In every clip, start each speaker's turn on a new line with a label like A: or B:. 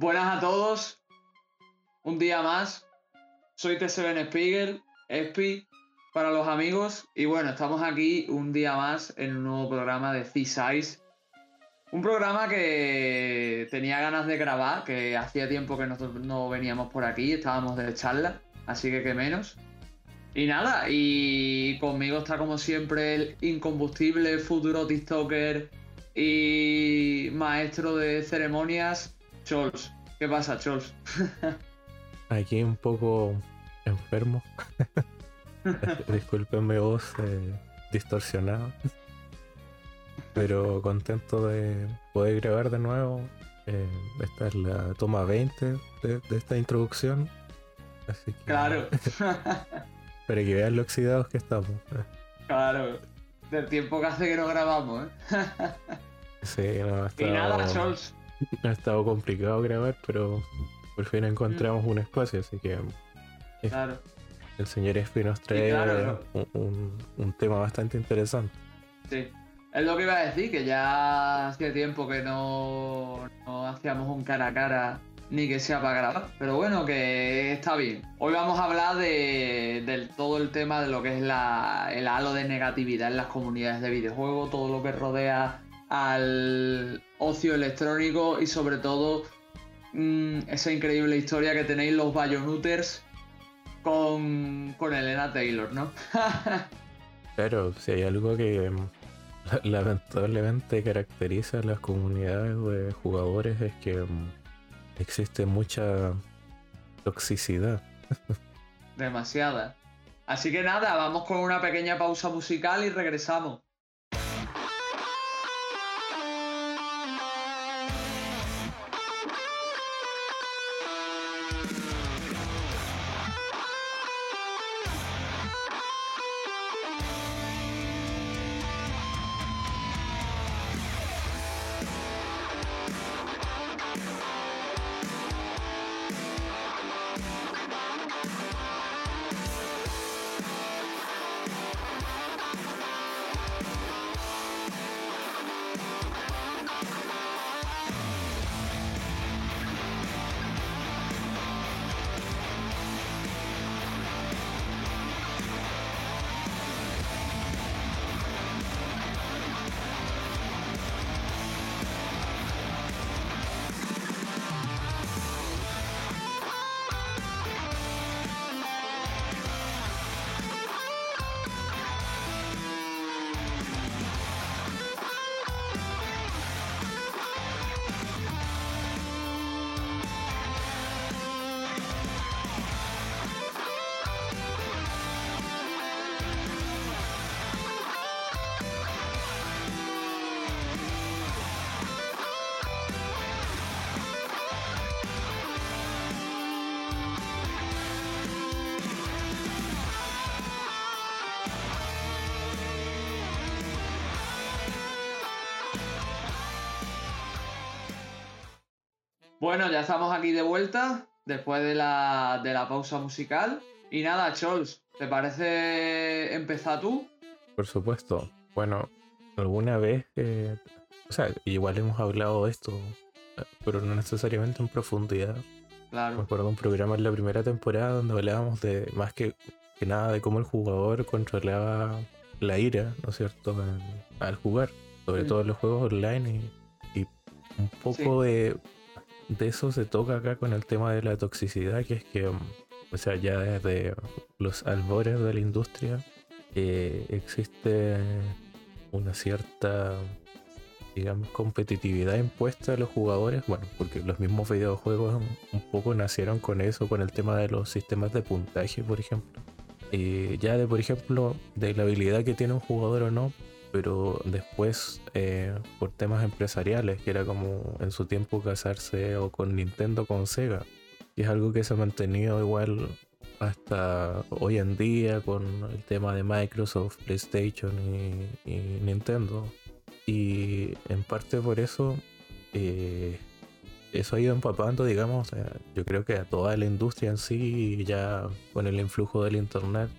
A: Buenas a todos. Un día más. Soy T7 Spiegel, Espi, para los amigos. Y bueno, estamos aquí un día más en un nuevo programa de C-Size. Un programa que tenía ganas de grabar, que hacía tiempo que nosotros no veníamos por aquí, estábamos de charla, así que qué menos. Y nada, y conmigo está como siempre el incombustible futuro TikToker y maestro de ceremonias, Chols. ¿Qué pasa, Chols?
B: Aquí un poco enfermo. Disculpen mi voz eh, distorsionada. Pero contento de poder grabar de nuevo. Eh, esta es la toma 20 de, esta introducción. Así que,
A: Claro,
B: Para que vean lo oxidados que estamos.
A: claro. Del tiempo que hace que no grabamos, ¿eh?
B: Sí, no,
A: Y nada, Chols.
B: ha estado complicado grabar, pero por fin encontramos un espacio, así que
A: Claro.
B: el señor Espi nos trae
A: claro.
B: un, un- un tema bastante interesante.
A: Sí. Es lo que iba a decir, que ya hacía tiempo que no, no hacíamos un cara a cara ni que sea para grabar. Pero bueno, que está bien. Hoy vamos a hablar de, del todo el tema de lo que es la, el halo de negatividad en las comunidades de videojuegos, todo lo que rodea al ocio electrónico y sobre todo mm, esa increíble historia que tenéis los Bayonuters con, con Elena Taylor, ¿no?
B: Claro, si hay algo que mm, la- lamentablemente caracteriza a las comunidades de jugadores es que mm, existe mucha toxicidad.
A: Demasiada. Así que nada, vamos con una pequeña pausa musical y regresamos. Bueno, ya estamos aquí de vuelta después de la, de la pausa musical. Y nada, Chols, ¿te parece empezar tú?
B: Por supuesto. Bueno, alguna vez, eh, o sea, igual hemos hablado de esto, pero no necesariamente en profundidad. Me
A: Claro,
B: acuerdo de un programa en la primera temporada donde hablábamos de más que, que nada de cómo el jugador controlaba la ira, ¿no es cierto?, en- al jugar, sobre
A: Mm.
B: todo en los juegos online y, y un poco de, de eso se toca acá con el tema de la toxicidad, que es que, um, o sea, ya desde los albores de la industria eh, existe una cierta digamos, competitividad impuesta a los jugadores, bueno, porque los mismos videojuegos un, un poco nacieron con eso, con el tema de los sistemas de puntaje, por ejemplo. Y ya de, por ejemplo, de la habilidad que tiene un jugador o no, pero después, eh, por temas empresariales, que era como en su tiempo casarse o con Nintendo con Sega, y es algo que se ha mantenido igual hasta hoy en día con el tema de Microsoft, PlayStation y, Nintendo. Y en parte por eso, eh, eso ha ido empapando, digamos, eh, yo creo que a toda la industria en sí, ya con el influjo del Internet,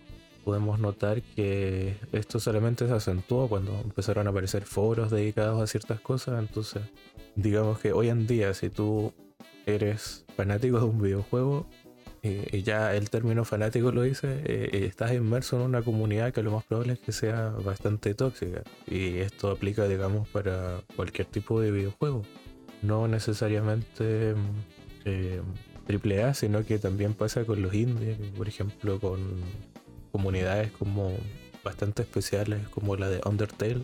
B: podemos notar que esto solamente se acentuó cuando empezaron a aparecer foros dedicados a ciertas cosas. Entonces, digamos que hoy en día, si tú eres fanático de un videojuego, eh, y ya el término fanático lo dice, eh, estás inmerso en una comunidad que lo más probable es que sea bastante tóxica. Y esto aplica, digamos, para cualquier tipo de videojuego. No necesariamente eh, AAA, sino que también pasa con los indies, por ejemplo, con comunidades como bastante especiales como la de Undertale.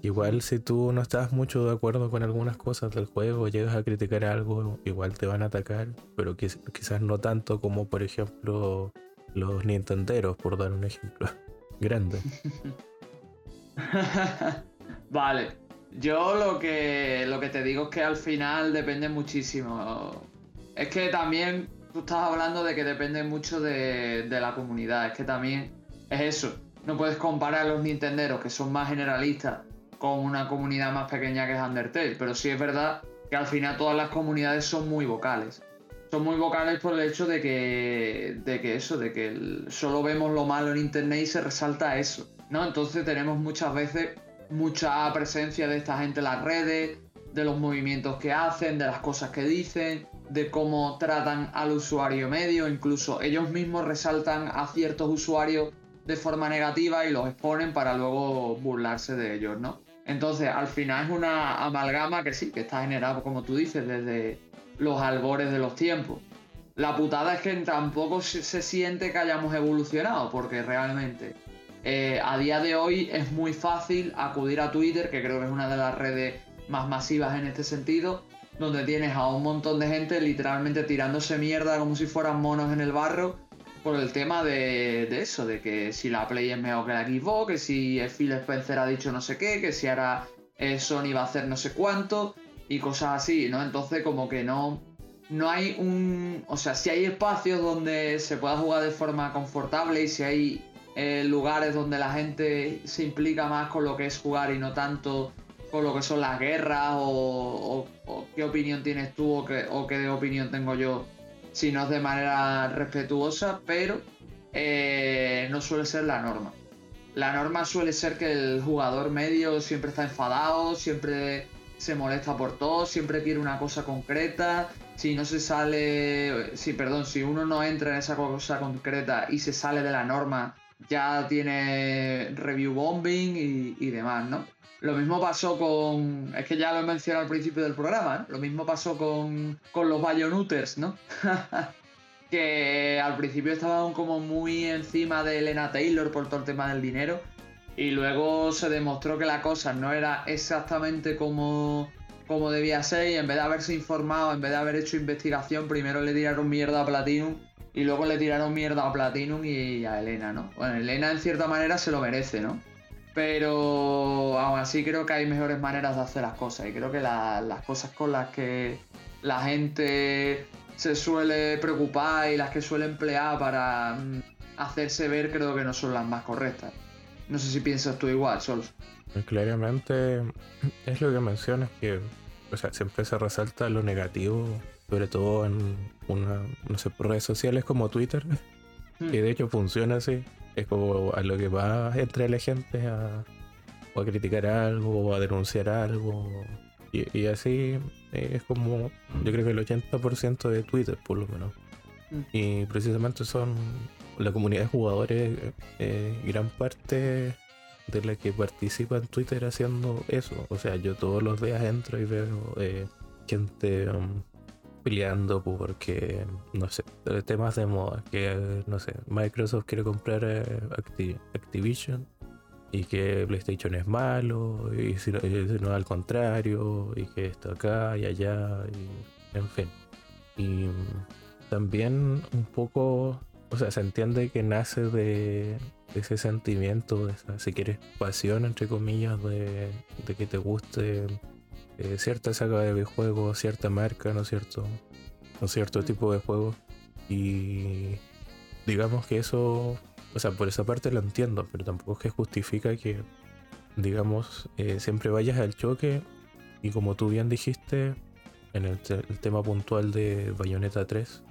B: Igual si tú no estás mucho de acuerdo con algunas cosas del juego, llegas a criticar algo, igual te van a atacar, pero quizás no tanto como por ejemplo los Nintenderos, por dar un ejemplo grande.
A: vale, yo lo que, lo que te digo es que al final depende muchísimo. Es que también tú estás hablando de que depende mucho de, la comunidad, es que también es eso no puedes comparar a los Nintenderos, que son más generalistas, con una comunidad más pequeña que es Undertale. Pero sí es verdad que al final todas las comunidades son muy vocales. Son muy vocales por el hecho de que, de que eso, de que solo vemos lo malo en internet y se resalta eso. ¿no? Entonces tenemos muchas veces mucha presencia de esta gente en las redes, de los movimientos que hacen, de las cosas que dicen, de cómo tratan al usuario medio, incluso ellos mismos resaltan a ciertos usuarios de forma negativa y los exponen para luego burlarse de ellos, ¿no? Entonces, al final es una amalgama que sí, que está generada, como tú dices, desde los albores de los tiempos. La putada es que tampoco se siente que hayamos evolucionado, porque realmente eh, a día de hoy es muy fácil acudir a Twitter, que creo que es una de las redes más masivas en este sentido, donde tienes a un montón de gente literalmente tirándose mierda como si fueran monos en el barro por el tema de, eso, de que si la Play es mejor que la Xbox, que si Phil Spencer ha dicho no sé qué, que si ahora eh, Sony va a hacer no sé cuánto y cosas así, ¿no? Entonces como que no, no hay un... O sea, si hay espacios donde se pueda jugar de forma confortable y si hay eh, lugares donde la gente se implica más con lo que es jugar y no tanto con lo que son las guerras o, qué opinión tienes tú o qué, o qué opinión tengo yo si no es de manera respetuosa, pero eh, no suele ser la norma. La norma suele ser que el jugador medio siempre está enfadado, siempre se molesta por todo, siempre quiere una cosa concreta. Si no se sale, si perdón, si uno no entra en esa cosa concreta y se sale de la norma, ya tiene review bombing y, y demás, ¿no? Lo mismo pasó con. Es que ya lo he mencionado al principio del programa, ¿no? Lo mismo pasó con, con los Bayonuters, ¿no? que al principio estaban como muy encima de Elena Taylor por todo el tema del dinero. Y luego se demostró que la cosa no era exactamente como, como debía ser. Y en vez de haberse informado, en vez de haber hecho investigación, primero le tiraron mierda a Platinum. Y luego le tiraron mierda a Platinum y a Elena, ¿no? Bueno, Elena en cierta manera se lo merece, ¿no? Pero aún así creo que hay mejores maneras de hacer las cosas y creo que las cosas con las que la gente se suele preocupar y las que suele emplear para mm, hacerse ver creo que no son las más correctas. No sé si piensas tú igual, Sol.
B: Claramente es lo que mencionas que o sea, siempre se resalta lo negativo, sobre todo en una, no sé, redes sociales como Twitter, hmm. que de hecho funciona así. Es como a lo que va entre la gente a, o a criticar algo o a denunciar algo. Y, así es como, yo creo que el 80% de Twitter, por lo menos. Mm. Y precisamente son la comunidad de jugadores, eh, gran parte de la que participa en Twitter haciendo eso. O sea, yo todos los días entro y veo eh, gente um, peleando porque, no sé, temas de moda, que, no sé, Microsoft quiere comprar eh, Activision y que PlayStation es malo, y si, no, al contrario, y que esto acá y allá, y en fin. Y también un poco, o sea, se entiende que nace de, ese sentimiento, de esa, si quieres, pasión, entre comillas, de, de que te guste eh, cierta saga de videojuegos, cierta marca, ¿no es cierto? O cierto tipo de juego. Y digamos que eso, o sea, por esa parte lo entiendo, pero tampoco es que justifica que, digamos, eh, siempre vayas al choque y como tú bien dijiste, en el, tema puntual de Bayonetta 3,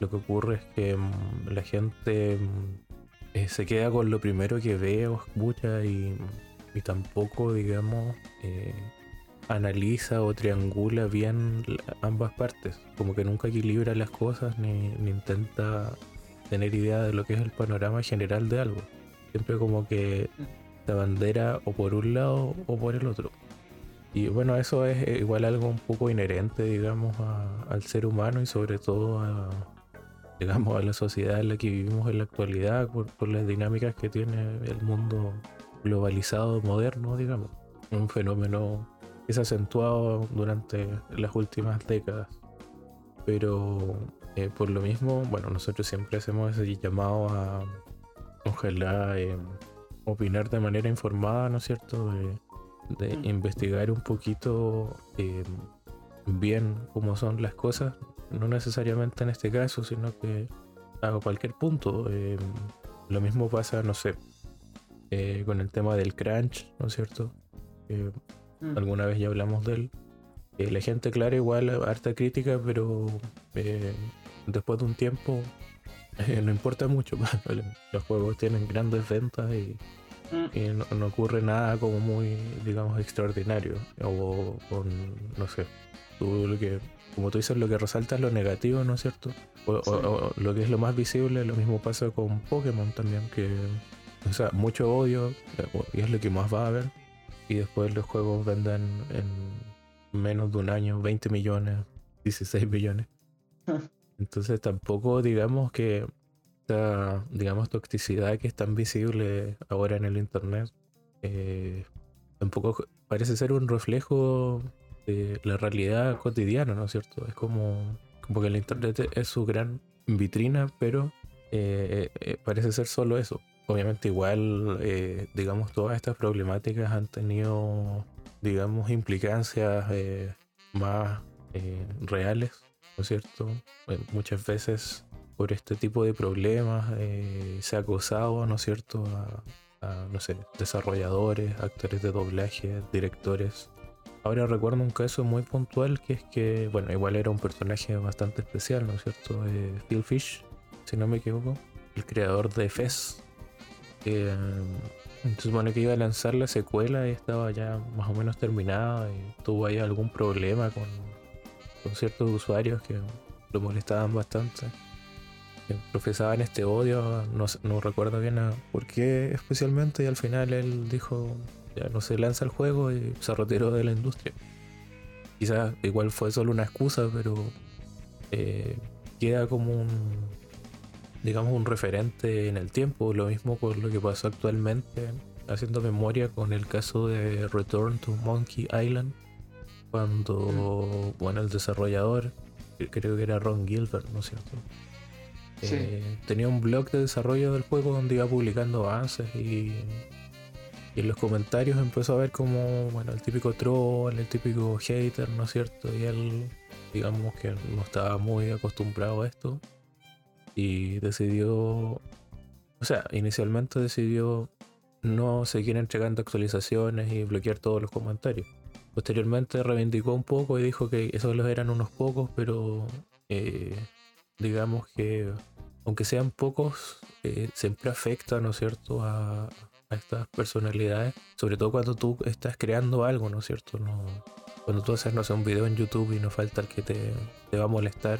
B: lo que ocurre es que mm, la gente mm, eh, se queda con lo primero que ve o escucha y, y tampoco, digamos, analiza o triangula bien ambas partes, como que nunca equilibra las cosas ni, intenta tener idea de lo que es el panorama general de algo. Siempre como que la bandera o por un lado o por el otro. Y bueno, eso es igual algo un poco inherente, digamos, al ser humano y sobre todo a, digamos, a la sociedad en la que vivimos en la actualidad, por, por las dinámicas que tiene el mundo globalizado moderno, digamos. Un fenómeno que se ha acentuado durante las últimas décadas. Pero eh, por lo mismo, bueno, nosotros siempre hacemos ese llamado a ojalá eh, opinar de manera informada, ¿no es cierto? De, mm. investigar un poquito eh, bien cómo son las cosas, no necesariamente en este caso, sino que a cualquier punto. lo mismo pasa, no sé, con el tema del crunch, ¿no es cierto? Mm. Alguna vez ya hablamos de él. Eh, la gente, claro, igual harta crítica, pero eh, después de un tiempo eh, no importa mucho. Los juegos tienen grandes ventas y, mm. no, ocurre nada como muy, digamos, extraordinario. O con, no sé, tú lo que, como tú dices, lo que resalta es lo negativo, ¿no es cierto? O, lo que es lo más visible, lo mismo pasa con Pokémon también, que, o sea, mucho odio, y es lo que más va a haber y después los juegos vendan en menos de un año 20 millones, 16 millones. Entonces tampoco digamos que esta, digamos, toxicidad que es tan visible ahora en el Internet, eh, tampoco parece ser un reflejo de la realidad cotidiana, ¿no es cierto? Es como, como que el Internet es su gran vitrina, pero eh, eh, parece ser solo eso obviamente igual, eh, digamos, todas estas problemáticas han tenido, digamos, implicancias eh, más eh, reales, ¿no es cierto? muchas veces por este tipo de problemas se ha acosado, ¿no es cierto?, a, no sé, desarrolladores, actores de doblaje, directores. Ahora recuerdo un caso muy puntual que es que, bueno, igual era un personaje bastante especial, ¿no es cierto? Phil Fish, si no me equivoco, el creador de Fez, eh, se supone que iba a lanzar la secuela y estaba ya más o menos terminada y tuvo ahí algún problema con, ciertos usuarios que lo molestaban bastante. profesaban este odio, no, recuerdo bien por qué especialmente y al final él dijo ya no se lanza el juego y se retiró de la industria. Quizás igual fue solo una excusa, pero eh, queda como un, digamos, un referente en el tiempo. Lo mismo con lo que pasó actualmente, haciendo memoria con el caso de Return to Monkey Island, cuando, mm. bueno, el desarrollador, creo que era Ron Gilbert, ¿no es cierto? Eh, tenía un blog de desarrollo del juego donde iba publicando avances y, y, en los comentarios empezó a ver como, bueno, el típico troll, el típico hater, ¿no es cierto? Y él, digamos que no estaba muy acostumbrado a esto y decidió, o sea, inicialmente decidió no seguir entregando actualizaciones y bloquear todos los comentarios. Posteriormente reivindicó un poco y dijo que esos eran unos pocos, pero eh, digamos que aunque sean pocos, eh, siempre afecta, ¿no es cierto?, a, estas personalidades, sobre todo cuando tú estás creando algo, ¿no es cierto? No, cuando tú haces, no sé, un video en YouTube y no falta el que te, te va a molestar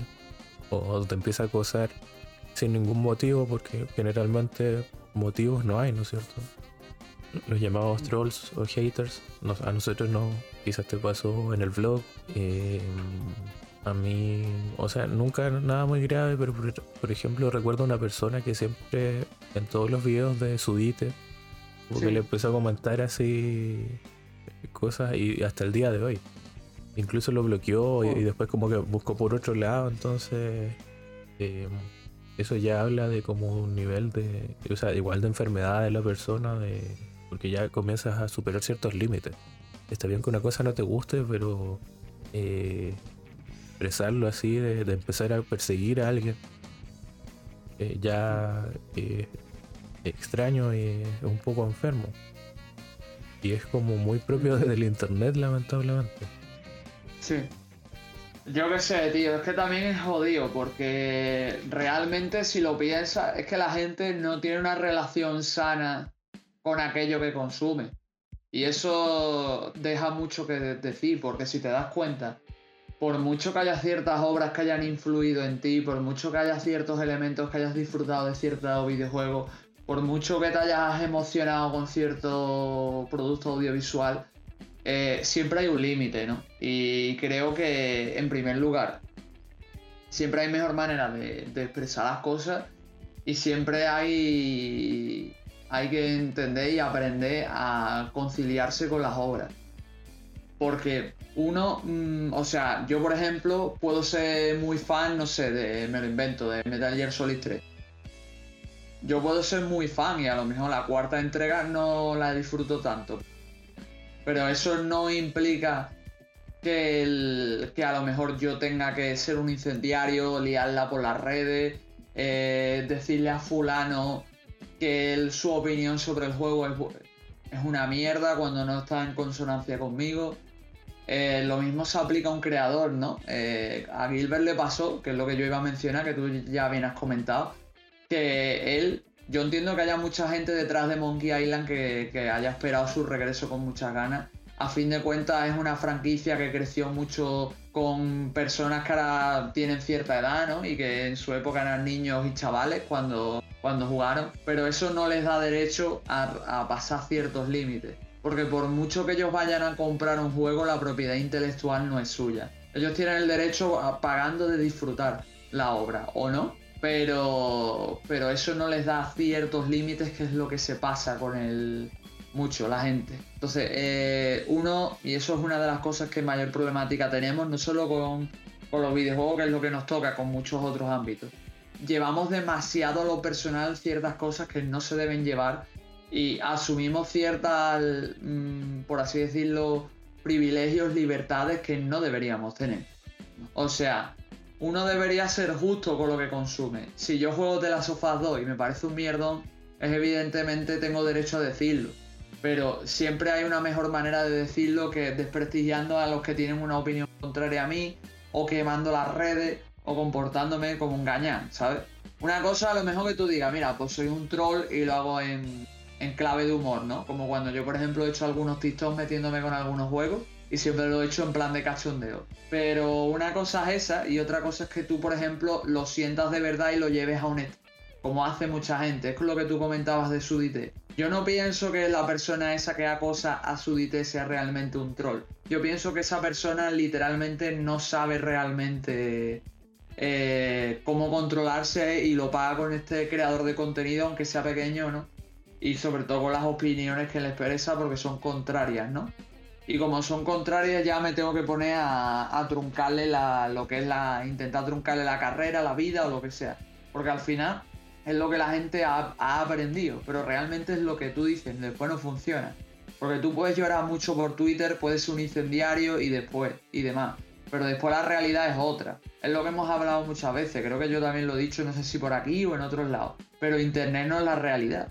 B: o te empieza a acosar sin ningún motivo, porque generalmente motivos no hay, ¿no es cierto? Los llamados trolls o haters, a nosotros no, quizás te pasó en el vlog. Eh, a mí, o sea, nunca nada muy grave, pero por, ejemplo recuerdo una persona que siempre en todos los videos de Sudite, porque le empezó a comentar así cosas y hasta el día de hoy. Incluso lo bloqueó y, oh. después como que buscó por otro lado, entonces... Eh, eso ya habla de como un nivel de, o sea, igual de enfermedad de la persona, de, porque ya comienzas a superar ciertos límites. Está bien que una cosa no te guste, pero eh, expresarlo así, de, empezar a perseguir a alguien, eh, ya eh, extraño y un poco enfermo. Y es como muy propio del internet, lamentablemente.
A: Sí. Yo qué sé, tío, es que también es jodido, porque realmente si lo piensas, es que la gente no tiene una relación sana con aquello que consume. Y eso deja mucho que decir, porque si te das cuenta, por mucho que haya ciertas obras que hayan influido en ti, por mucho que haya ciertos elementos que hayas disfrutado de cierto videojuego, por mucho que te hayas emocionado con cierto producto audiovisual, eh, siempre hay un límite, ¿no? Y creo que, en primer lugar, siempre hay mejor manera de, expresar las cosas y siempre hay, hay que entender y aprender a conciliarse con las obras. Porque uno, mm, o sea, yo por ejemplo puedo ser muy fan, no sé, de, me lo invento, de Metal Gear Solid 3. Yo puedo ser muy fan y a lo mejor la cuarta entrega no la disfruto tanto. Pero eso no implica que, que a lo mejor yo tenga que ser un incendiario, liarla por las redes, eh, decirle a fulano que su opinión sobre el juego es, una mierda cuando no está en consonancia conmigo. Eh, lo mismo se aplica a un creador, ¿no? Eh, a Gilbert le pasó, que es lo que yo iba a mencionar, que tú ya bien has comentado, que él yo entiendo que haya mucha gente detrás de Monkey Island que, haya esperado su regreso con muchas ganas. A fin de cuentas es una franquicia que creció mucho con personas que ahora tienen cierta edad, ¿no? Y que en su época eran niños y chavales cuando, cuando jugaron. Pero eso no les da derecho a, a pasar ciertos límites. Porque por mucho que ellos vayan a comprar un juego, la propiedad intelectual no es suya. Ellos tienen el derecho a, pagando de disfrutar la obra, ¿o no? Pero, pero eso no les da ciertos límites, que es lo que se pasa con el mucho la gente. Entonces, eh, uno, y eso es una de las cosas que mayor problemática tenemos, no solo con, con los videojuegos, que es lo que nos toca, con muchos otros ámbitos. Llevamos demasiado a lo personal ciertas cosas que no se deben llevar y asumimos ciertas, mm, por así decirlo, privilegios, libertades que no deberíamos tener. O sea, uno debería ser justo con lo que consume. Si yo juego de las sofás 2 y me parece un mierdón, es evidentemente tengo derecho a decirlo. Pero siempre hay una mejor manera de decirlo que desprestigiando a los que tienen una opinión contraria a mí, o quemando las redes, o comportándome como un gañán, ¿sabes? Una cosa a lo mejor que tú digas, mira, pues soy un troll y lo hago en, en clave de humor, ¿no? Como cuando yo, por ejemplo, he hecho algunos TikToks metiéndome con algunos juegos y siempre lo he hecho en plan de cachondeo. Pero una cosa es esa y otra cosa es que tú, por ejemplo, lo sientas de verdad y lo lleves a un como hace mucha gente. Es lo que tú comentabas de Sudite. Yo no pienso que la persona esa que acosa a Sudite sea realmente un troll. Yo pienso que esa persona literalmente no sabe realmente eh, cómo controlarse y lo paga con este creador de contenido, aunque sea pequeño, ¿no? Y sobre todo con las opiniones que le expresa porque son contrarias, ¿no? Y como son contrarias, ya me tengo que poner a, truncarle la, lo que es la. intentar truncarle la carrera, la vida o lo que sea. Porque al final es lo que la gente ha, aprendido, pero realmente es lo que tú dices, después no funciona. Porque tú puedes llorar mucho por Twitter, puedes ser un incendiario y después, y demás. Pero después la realidad es otra. Es lo que hemos hablado muchas veces, creo que yo también lo he dicho, no sé si por aquí o en otros lados. Pero Internet no es la realidad.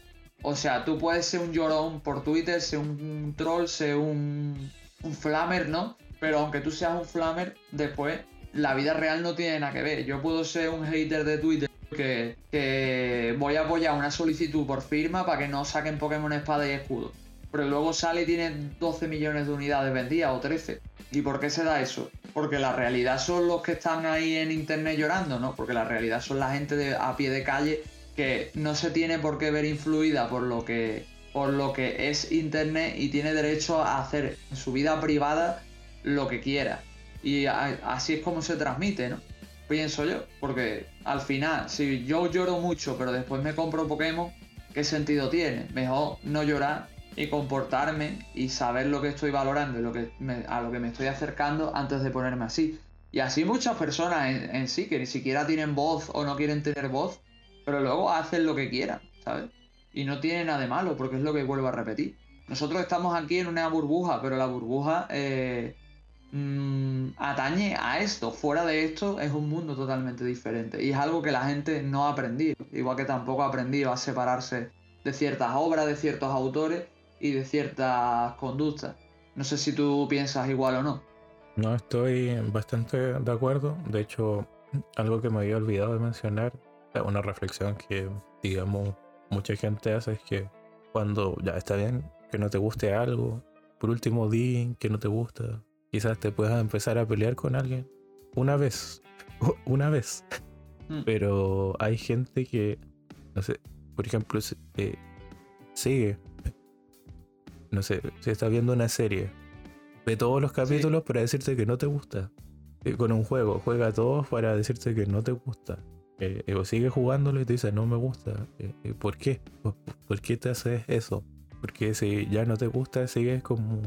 A: O sea, tú puedes ser un llorón por Twitter, ser un troll, ser un, flamer, ¿no? Pero aunque tú seas un flamer, después la vida real no tiene nada que ver. Yo puedo ser un hater de Twitter que, que voy a apoyar una solicitud por firma para que no saquen Pokémon Espada y Escudo. Pero luego sale y tiene 12 millones de unidades vendidas o 13. ¿Y por qué se da eso? Porque la realidad son los que están ahí en internet llorando, ¿no? Porque la realidad son la gente a pie de calle que no se tiene por qué ver influida por lo que por lo que es internet y tiene derecho a hacer en su vida privada lo que quiera. Y así es como se transmite, ¿no? Pienso yo, porque al final, si yo lloro mucho pero después me compro Pokémon, ¿qué sentido tiene? Mejor no llorar y comportarme y saber lo que estoy valorando y lo que a lo que me estoy acercando antes de ponerme así. Y así muchas personas en sí que ni siquiera tienen voz o no quieren tener voz, pero luego hacen lo que quieran, ¿sabes? Y no tiene nada de malo, porque es lo que vuelvo a repetir. Nosotros estamos aquí en una burbuja, pero la burbuja eh, mm, atañe a esto. Fuera de esto es un mundo totalmente diferente. Y es algo que la gente no ha aprendido. Igual que tampoco ha aprendido a separarse de ciertas obras, de ciertos autores y de ciertas conductas. No sé si tú piensas igual o no.
B: No, estoy bastante de acuerdo. De hecho, algo que me había olvidado de mencionar una reflexión que, digamos, mucha gente hace es que cuando ya está bien que no te guste algo. Por último, di que no te gusta. Quizás te puedas empezar a pelear con alguien. Una vez. Una vez. Mm. Pero hay gente que, no sé, por ejemplo, eh, sigue. No sé, si estás viendo una serie, ve todos los capítulos para decirte que no te gusta. Eh, con un juego, juega todos para decirte que no te gusta. Eh, sigue jugándolo y te dice no me gusta. ¿Por qué? ¿Por, qué te haces eso? Porque si ya no te gusta, sigues como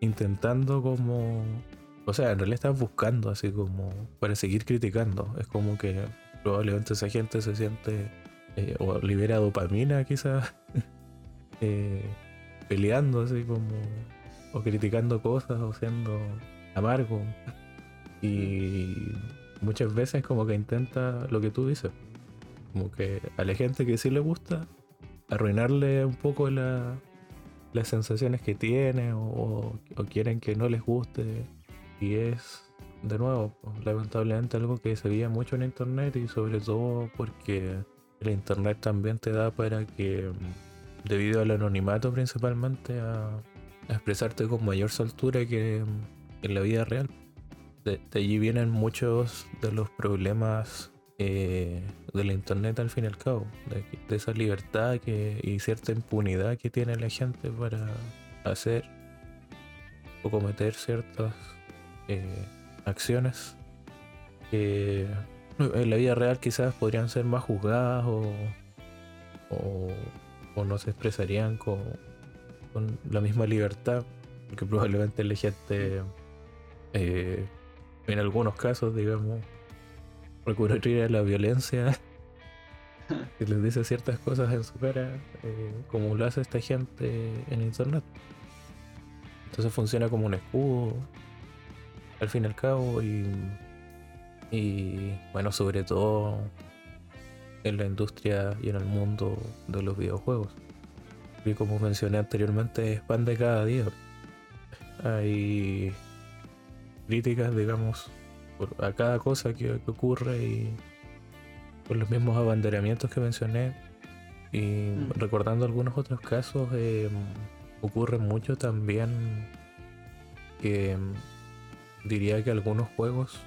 B: intentando como o sea, en realidad estás buscando así como para seguir criticando. Es como que probablemente esa gente se siente eh, o libera dopamina quizás eh, peleando así como o criticando cosas o siendo amargo. Y muchas veces como que intenta lo que tú dices. Como que a la gente que sí le gusta, arruinarle un poco la, las sensaciones que tiene o, quieren que no les guste y es, de nuevo, lamentablemente algo que se veía mucho en Internet y sobre todo porque el Internet también te da para que, mm, debido al anonimato principalmente, a, expresarte con mayor soltura que mm, en la vida real. De, allí vienen muchos de los problemas eh, del internet al fin y al cabo, de, esa libertad y cierta impunidad que tiene la gente para hacer o cometer ciertas eh, acciones que en la vida real quizás podrían ser más juzgadas o, o, no se expresarían con, con, la misma libertad, porque probablemente la gente, eh, en algunos casos, digamos, recurriría a la violencia y les dice ciertas cosas en su cara, eh, como lo hace esta gente en internet. Entonces funciona como un escudo al fin y al cabo y, y bueno, sobre todo en la industria y en el mundo de los videojuegos. Y como mencioné anteriormente, es pan de cada día. Hay críticas, digamos, por, a cada cosa que, ocurre y por los mismos abanderamientos que mencioné. Y mm. recordando algunos otros casos, eh, ocurre mucho también que diría que algunos juegos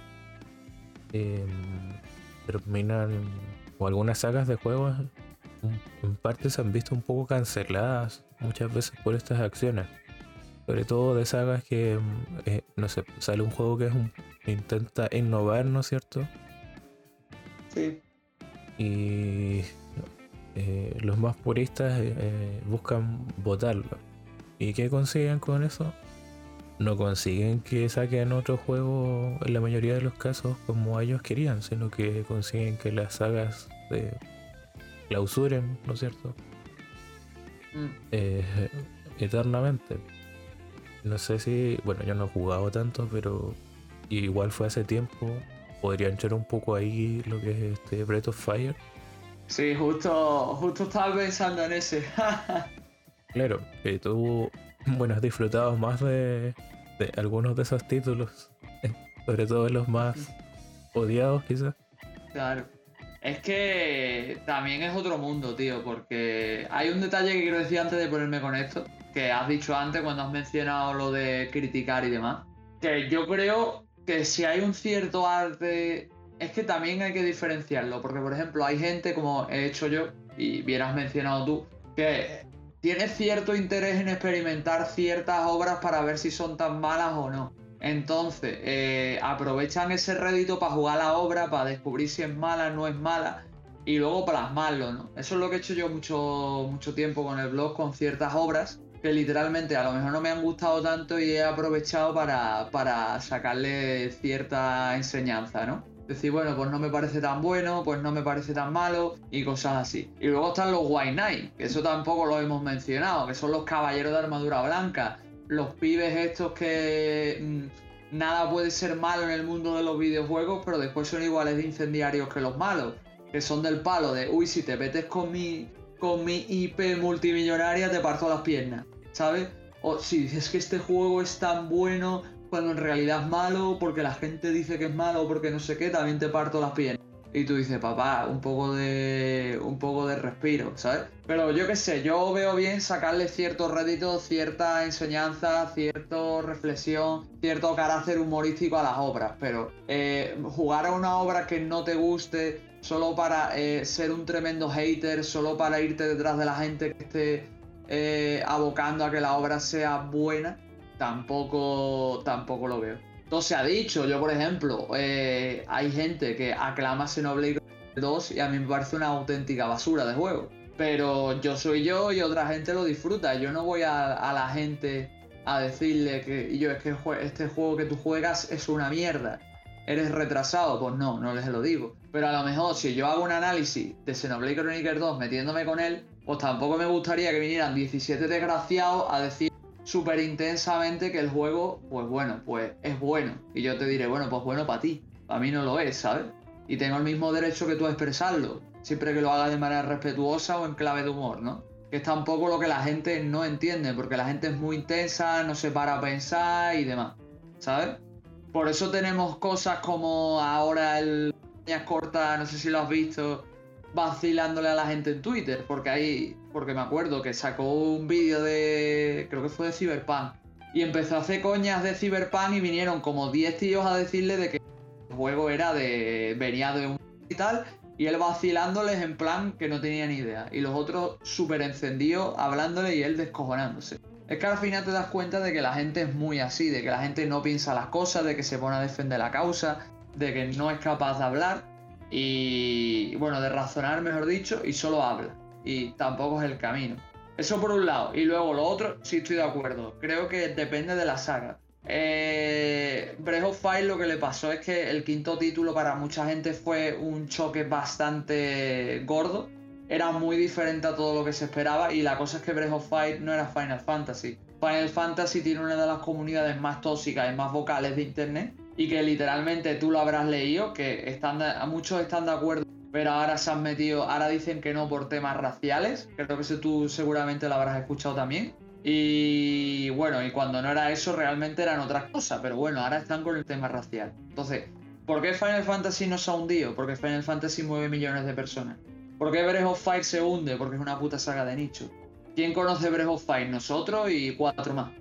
B: em, terminan, o algunas sagas de juegos en parte se han visto un poco canceladas muchas veces por estas acciones. Sobre todo de sagas que, em, eh, no sé, sale un juego que es un, intenta innovar, ¿no es cierto?
A: Sí.
B: Y eh, los más puristas eh, buscan votarlo. ¿Y qué consiguen con eso? no consiguen que saquen otro juego en la mayoría de los casos como ellos querían, sino que consiguen que las sagas se clausuren, ¿no es cierto? Mm. Eh, eternamente. No sé si, bueno, yo no he jugado tanto, pero igual fue hace tiempo. Podrían echar un poco ahí lo que es este Breath of Fire.
A: Sí, justo, justo estaba pensando en ese.
B: claro, que tú bueno, has disfrutado más de, algunos de esos títulos, sobre todo los más odiados quizás.
A: Claro. Es que también es otro mundo, tío, porque hay un detalle que quiero decir antes de ponerme con esto, que has dicho antes cuando has mencionado lo de criticar y demás, que yo creo que si hay un cierto arte, es que también hay que diferenciarlo, porque por ejemplo hay gente como he hecho yo, y bien has mencionado tú, que tiene cierto interés en experimentar ciertas obras para ver si son tan malas o no. Entonces, eh, aprovechan ese rédito para jugar la obra, para descubrir si es mala, no es mala, y luego plasmarlo, ¿no? Eso es lo que he hecho yo mucho, mucho tiempo con el blog, con ciertas obras, que literalmente a lo mejor no me han gustado tanto y he aprovechado para, para sacarle cierta enseñanza, ¿no? decir, bueno, pues no me parece tan bueno, pues no me parece tan malo y cosas así. Y luego están los White Knight, que eso tampoco lo hemos mencionado, que son los caballeros de armadura blanca, los pibes estos que mm, nada puede ser malo en el mundo de los videojuegos, pero después son iguales de incendiarios que los malos, que son del palo de, uy, si te metes con mi, con mi IP multimillonaria te parto las piernas, ¿sabes? O si dices que este juego es tan bueno, cuando en realidad es malo, porque la gente dice que es malo, porque no sé qué, también te parto las piernas. y tú dices, papá, un poco de un poco de respiro, ¿sabes? Pero yo qué sé, yo veo bien sacarle cierto rédito, cierta enseñanza, cierta reflexión, cierto carácter humorístico a las obras, pero eh, jugar a una obra que no te guste solo para eh, ser un tremendo hater, solo para irte detrás de la gente que esté eh, abocando a que la obra sea buena, tampoco, tampoco lo veo. Todo se ha dicho, yo por ejemplo, eh, hay gente que aclama Xenoblade 2 y a mí me parece una auténtica basura de juego. Pero yo soy yo y otra gente lo disfruta. Yo no voy a, la gente a decirle que yo es que este juego que tú juegas es una mierda. Eres retrasado, pues no, no les lo digo. Pero a lo mejor si yo hago un análisis de Xenoblade Chronicles 2 metiéndome con él, pues tampoco me gustaría que vinieran 17 desgraciados a decir súper intensamente que el juego, pues bueno, pues es bueno. Y yo te diré, bueno, pues bueno para ti. Para mí no lo es, ¿sabes? Y tengo el mismo derecho que tú a expresarlo, siempre que lo haga de manera respetuosa o en clave de humor, ¿no? Que es tampoco lo que la gente no entiende, porque la gente es muy intensa, no se para a pensar y demás, ¿sabes? Por eso tenemos cosas como ahora el corta, no sé si lo has visto, vacilándole a la gente en Twitter, porque ahí, porque me acuerdo que sacó un vídeo de, creo que fue de Cyberpunk, y empezó a hacer coñas de Cyberpunk y vinieron como 10 tíos a decirle de que el juego era de, venía de un y tal, y él vacilándoles en plan que no tenía ni idea, y los otros súper encendidos hablándole y él descojonándose. Es que al final te das cuenta de que la gente es muy así, de que la gente no piensa las cosas, de que se pone a defender la causa, de que no es capaz de hablar y, bueno, de razonar, mejor dicho, y solo habla. Y tampoco es el camino. Eso por un lado. Y luego lo otro, sí estoy de acuerdo. Creo que depende de la saga. Eh, Breath of Fire lo que le pasó es que el quinto título para mucha gente fue un choque bastante gordo. Era muy diferente a todo lo que se esperaba y la cosa es que Breath of Fire no era Final Fantasy. Final Fantasy tiene una de las comunidades más tóxicas y más vocales de internet y que literalmente tú lo habrás leído, que están muchos están de acuerdo, pero ahora se han metido, ahora dicen que no por temas raciales, creo que tú seguramente lo habrás escuchado también. Y bueno, y cuando no era eso realmente eran otras cosas, pero bueno, ahora están con el tema racial. Entonces, ¿por qué Final Fantasy no se ha hundido? Porque Final Fantasy mueve millones de personas. ¿Por qué Breath of Fire se hunde? Porque es una puta saga de nicho. ¿Quién conoce Breath of Fire? Nosotros y cuatro más.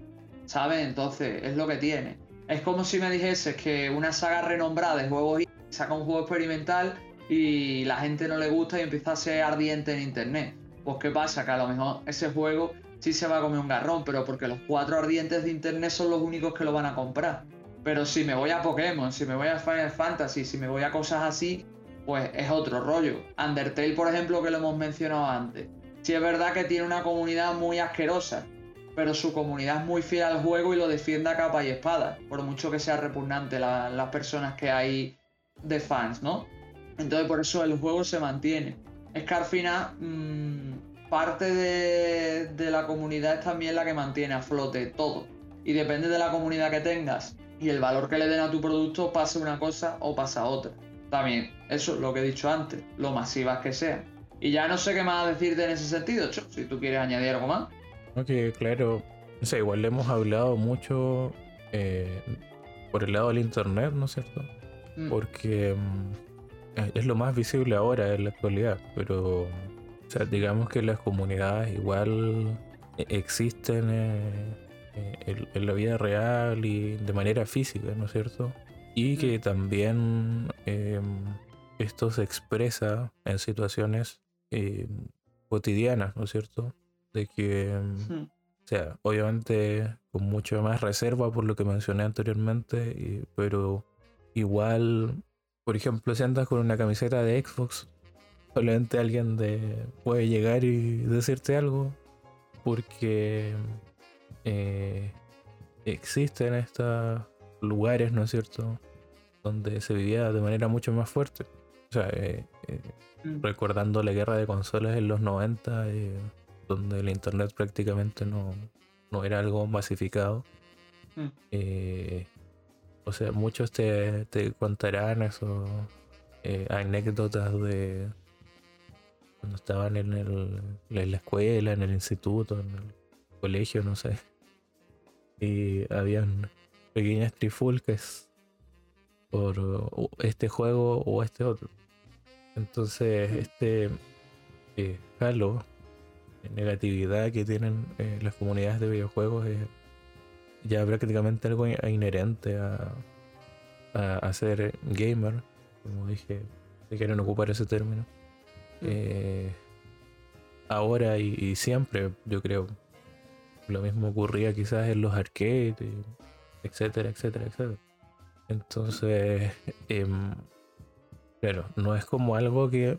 A: ¿Sabes? Entonces, es lo que tiene. Es como si me dijeses que una saga renombrada de juegos saca un juego experimental y la gente no le gusta y empieza a ser ardiente en internet. Pues qué pasa, que a lo mejor ese juego sí se va a comer un garrón, pero porque los cuatro ardientes de internet son los únicos que lo van a comprar. Pero si me voy a Pokémon, si me voy a Final Fantasy, si me voy a cosas así, pues es otro rollo. Undertale, por ejemplo, que lo hemos mencionado antes. Sí es verdad que tiene una comunidad muy asquerosa, pero su comunidad es muy fiel al juego y lo defiende a capa y espada, por mucho que sea repugnante las personas que hay de fans, ¿no? Entonces por eso el juego se mantiene. Es que al final mm, parte de, de la comunidad es también la que mantiene a flote todo. Y depende de la comunidad que tengas y el valor que le den a tu producto, pasa una cosa o pasa otra. También, eso es lo que he dicho antes, lo masivas que sean. Y ya no sé qué más decirte en ese sentido, si tú quieres añadir algo más.
B: Ok, claro. O sea, igual le hemos hablado mucho eh, por el lado del internet, ¿no es cierto? Mm. Porque mm, es lo más visible ahora en la actualidad, pero o sea, digamos que las comunidades igual e-, existen eh, eh, en, la vida real y de manera física, ¿no es cierto? Y que también em, esto se expresa en situaciones cotidianas, ¿no es cierto? de que, mm, o sea, obviamente con mucho más reserva por lo que mencioné anteriormente, pero igual, por ejemplo, si andas con una camiseta de Xbox, solamente alguien de, puede llegar y decirte algo, porque eh, existen estos lugares, ¿no es cierto?, donde se vivía de manera mucho más fuerte. O sea, eh, eh, mm. recordando la guerra de consolas en los 90, donde el internet prácticamente no, era algo masificado. Mm. Eh, o sea, muchos te, contarán eso, eh, anécdotas de cuando estaban en, el, en la escuela, en el instituto, en el colegio, no sé. Y habían pequeñas trifulcas por este juego o este otro. Entonces, este eh, halo, negatividad que tienen eh, las comunidades de videojuegos es ya prácticamente algo inherente a, a, ser gamer, como dije, si quieren ocupar ese término. Mm. Eh, ahora y, siempre, yo creo. Lo mismo ocurría quizás en los arcades, etcétera, etcétera, etcétera. Entonces, em, claro, no es como algo que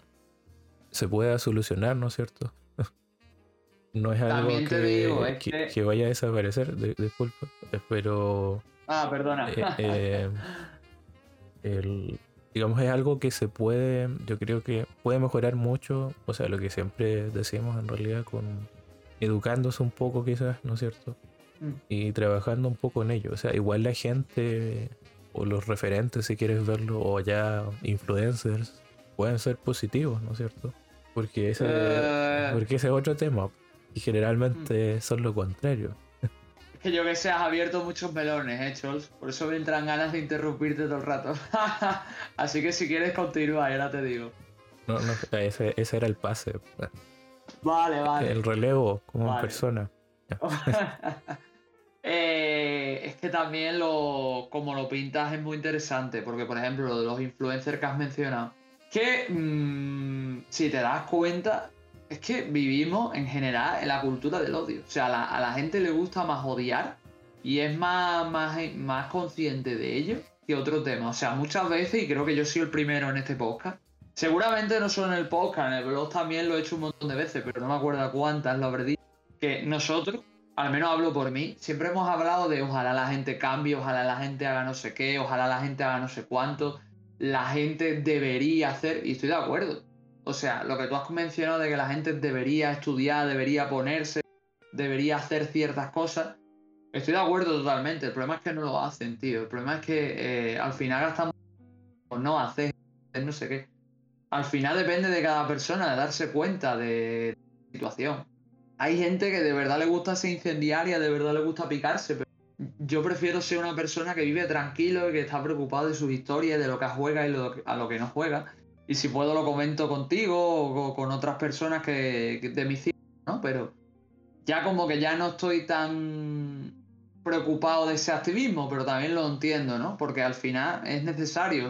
B: se pueda solucionar, ¿no es cierto? no es algo que, que, vaya a desaparecer, disculpa, pero...
A: Ah, perdona.
B: Eh, eh, digamos, es algo que se puede, yo creo que puede mejorar mucho, o sea, lo que siempre decimos en realidad con educándose un poco quizás, ¿no es cierto? Mm. Y trabajando un poco en ello. O sea, igual la gente o los referentes, si quieres verlo, o ya influencers, pueden ser positivos, ¿no es cierto? Porque ese, eh. porque ese es otro tema. Y generalmente mm. son lo contrario.
A: Que yo que sé, has abierto muchos melones, ¿eh, Chols? Por eso me entran ganas de interrumpirte todo el rato. Así que si quieres continúa, ahora te digo.
B: No, no, ese, ese era el pase.
A: Vale, vale.
B: El relevo como persona.
A: Eh, es que también lo, como lo pintas es muy interesante, porque por ejemplo, lo de los influencers que has mencionado, que mm, si te das cuenta, es que vivimos en general en la cultura del odio. O sea, a la, gente le gusta más odiar y es más, más, más consciente de ello que otro tema. O sea, muchas veces, y creo que yo soy el primero en este podcast, seguramente no solo en el podcast, en el blog también lo he hecho un montón de veces, pero no me acuerdo cuántas lo habré dicho, que nosotros, al menos hablo por mí, siempre hemos hablado de ojalá la gente cambie, ojalá la gente haga no sé qué, ojalá la gente haga no sé cuánto, la gente debería hacer, y estoy de acuerdo o sea, lo que tú has mencionado de que la gente debería estudiar, debería ponerse, debería hacer ciertas cosas, estoy de acuerdo totalmente. El problema es que no lo hacen, tío. El problema es que eh, al final gastamos no hacer, no sé qué. Al final depende de cada persona de darse cuenta de la situación. Hay gente que de verdad le gusta ser incendiaria, de verdad le gusta picarse, pero yo prefiero ser una persona que vive tranquilo y que está preocupado de sus historias, de lo que juega y a lo que no juega y si puedo lo comento contigo o con otras personas que, de mi círculo, ¿no? Pero ya como que ya no estoy tan preocupado de ese activismo, pero también lo entiendo, ¿no? Porque al final es necesario.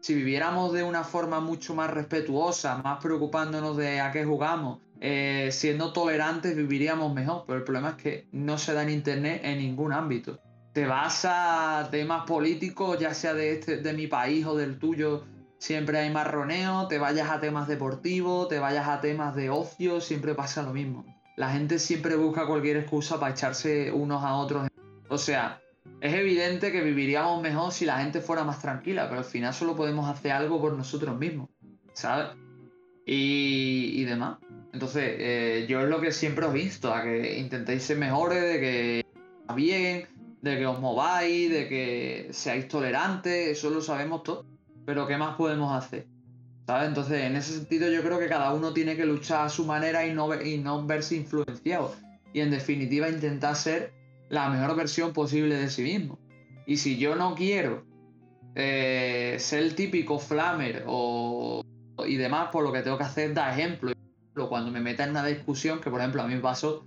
A: Si viviéramos de una forma mucho más respetuosa, más preocupándonos de a qué jugamos, eh, siendo tolerantes, viviríamos mejor. Pero el problema es que no se da en Internet en ningún ámbito. Te vas a temas políticos, ya sea de, este, de mi país o del tuyo, siempre hay marroneo, te vayas a temas deportivos, te vayas a temas de ocio, siempre pasa lo mismo. La gente siempre busca cualquier excusa para echarse unos a otros. O sea, es evidente que viviríamos mejor si la gente fuera más tranquila, pero al final solo podemos hacer algo por nosotros mismos, ¿sabes? Y, demás. Entonces, eh, yo es lo que siempre os visto, a que intentéis ser mejores, de que bien, de que os mováis, de que seáis tolerantes, eso lo sabemos todos pero ¿qué más podemos hacer? ¿Sabes? Entonces, en ese sentido, yo creo que cada uno tiene que luchar a su manera y no, y no verse influenciado. Y en definitiva, intentar ser la mejor versión posible de sí mismo. Y si yo no quiero eh, ser el típico flamer o, y demás, por lo que tengo que hacer dar ejemplo. Cuando me meta en una discusión, que por ejemplo a mí me pasó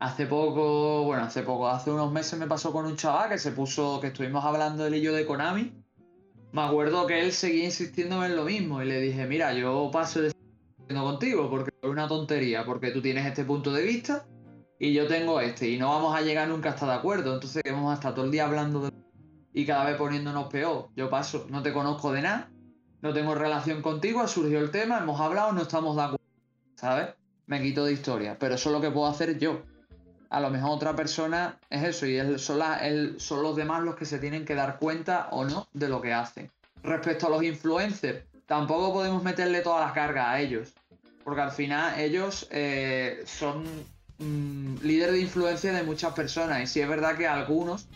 A: hace poco, bueno, hace poco, hace unos meses me pasó con un chaval que se puso, que estuvimos hablando del hillo de Konami me acuerdo que él seguía insistiendo en lo mismo y le dije, mira, yo paso de contigo porque es una tontería, porque tú tienes este punto de vista y yo tengo este y no vamos a llegar nunca hasta de acuerdo, entonces vamos a todo el día hablando de y cada vez poniéndonos peor. Yo paso, no te conozco de nada, no tengo relación contigo, ha surgido el tema, hemos hablado, no estamos de acuerdo, ¿sabes? Me quito de historia, pero eso es lo que puedo hacer yo a lo mejor otra persona es eso y son los demás los que se tienen que dar cuenta o no de lo que hacen. Respecto a los influencers, tampoco podemos meterle toda la carga a ellos, porque al final ellos eh, son mm, líderes de influencia de muchas personas y sí es verdad que algunos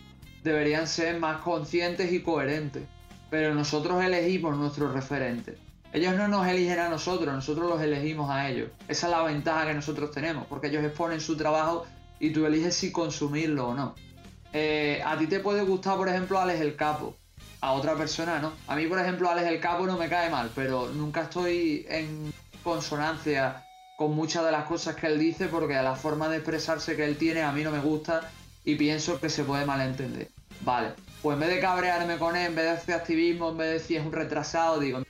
A: deberían ser más conscientes y coherentes, pero nosotros elegimos nuestros referentes. Ellos no nos eligen a nosotros, nosotros los elegimos a ellos. Esa es la ventaja que nosotros tenemos, porque ellos exponen su trabajo y tú eliges si consumirlo o no. Eh, a ti te puede gustar, por ejemplo, Alex el Capo, a otra persona no. A mí, por ejemplo, Alex el Capo no me cae mal, pero nunca estoy en consonancia con muchas de las cosas que él dice porque la forma de expresarse que él tiene a mí no me gusta y pienso que se puede malentender. Vale, pues en vez de cabrearme con él, en vez de hacer activismo, en vez de decir es un retrasado, digo,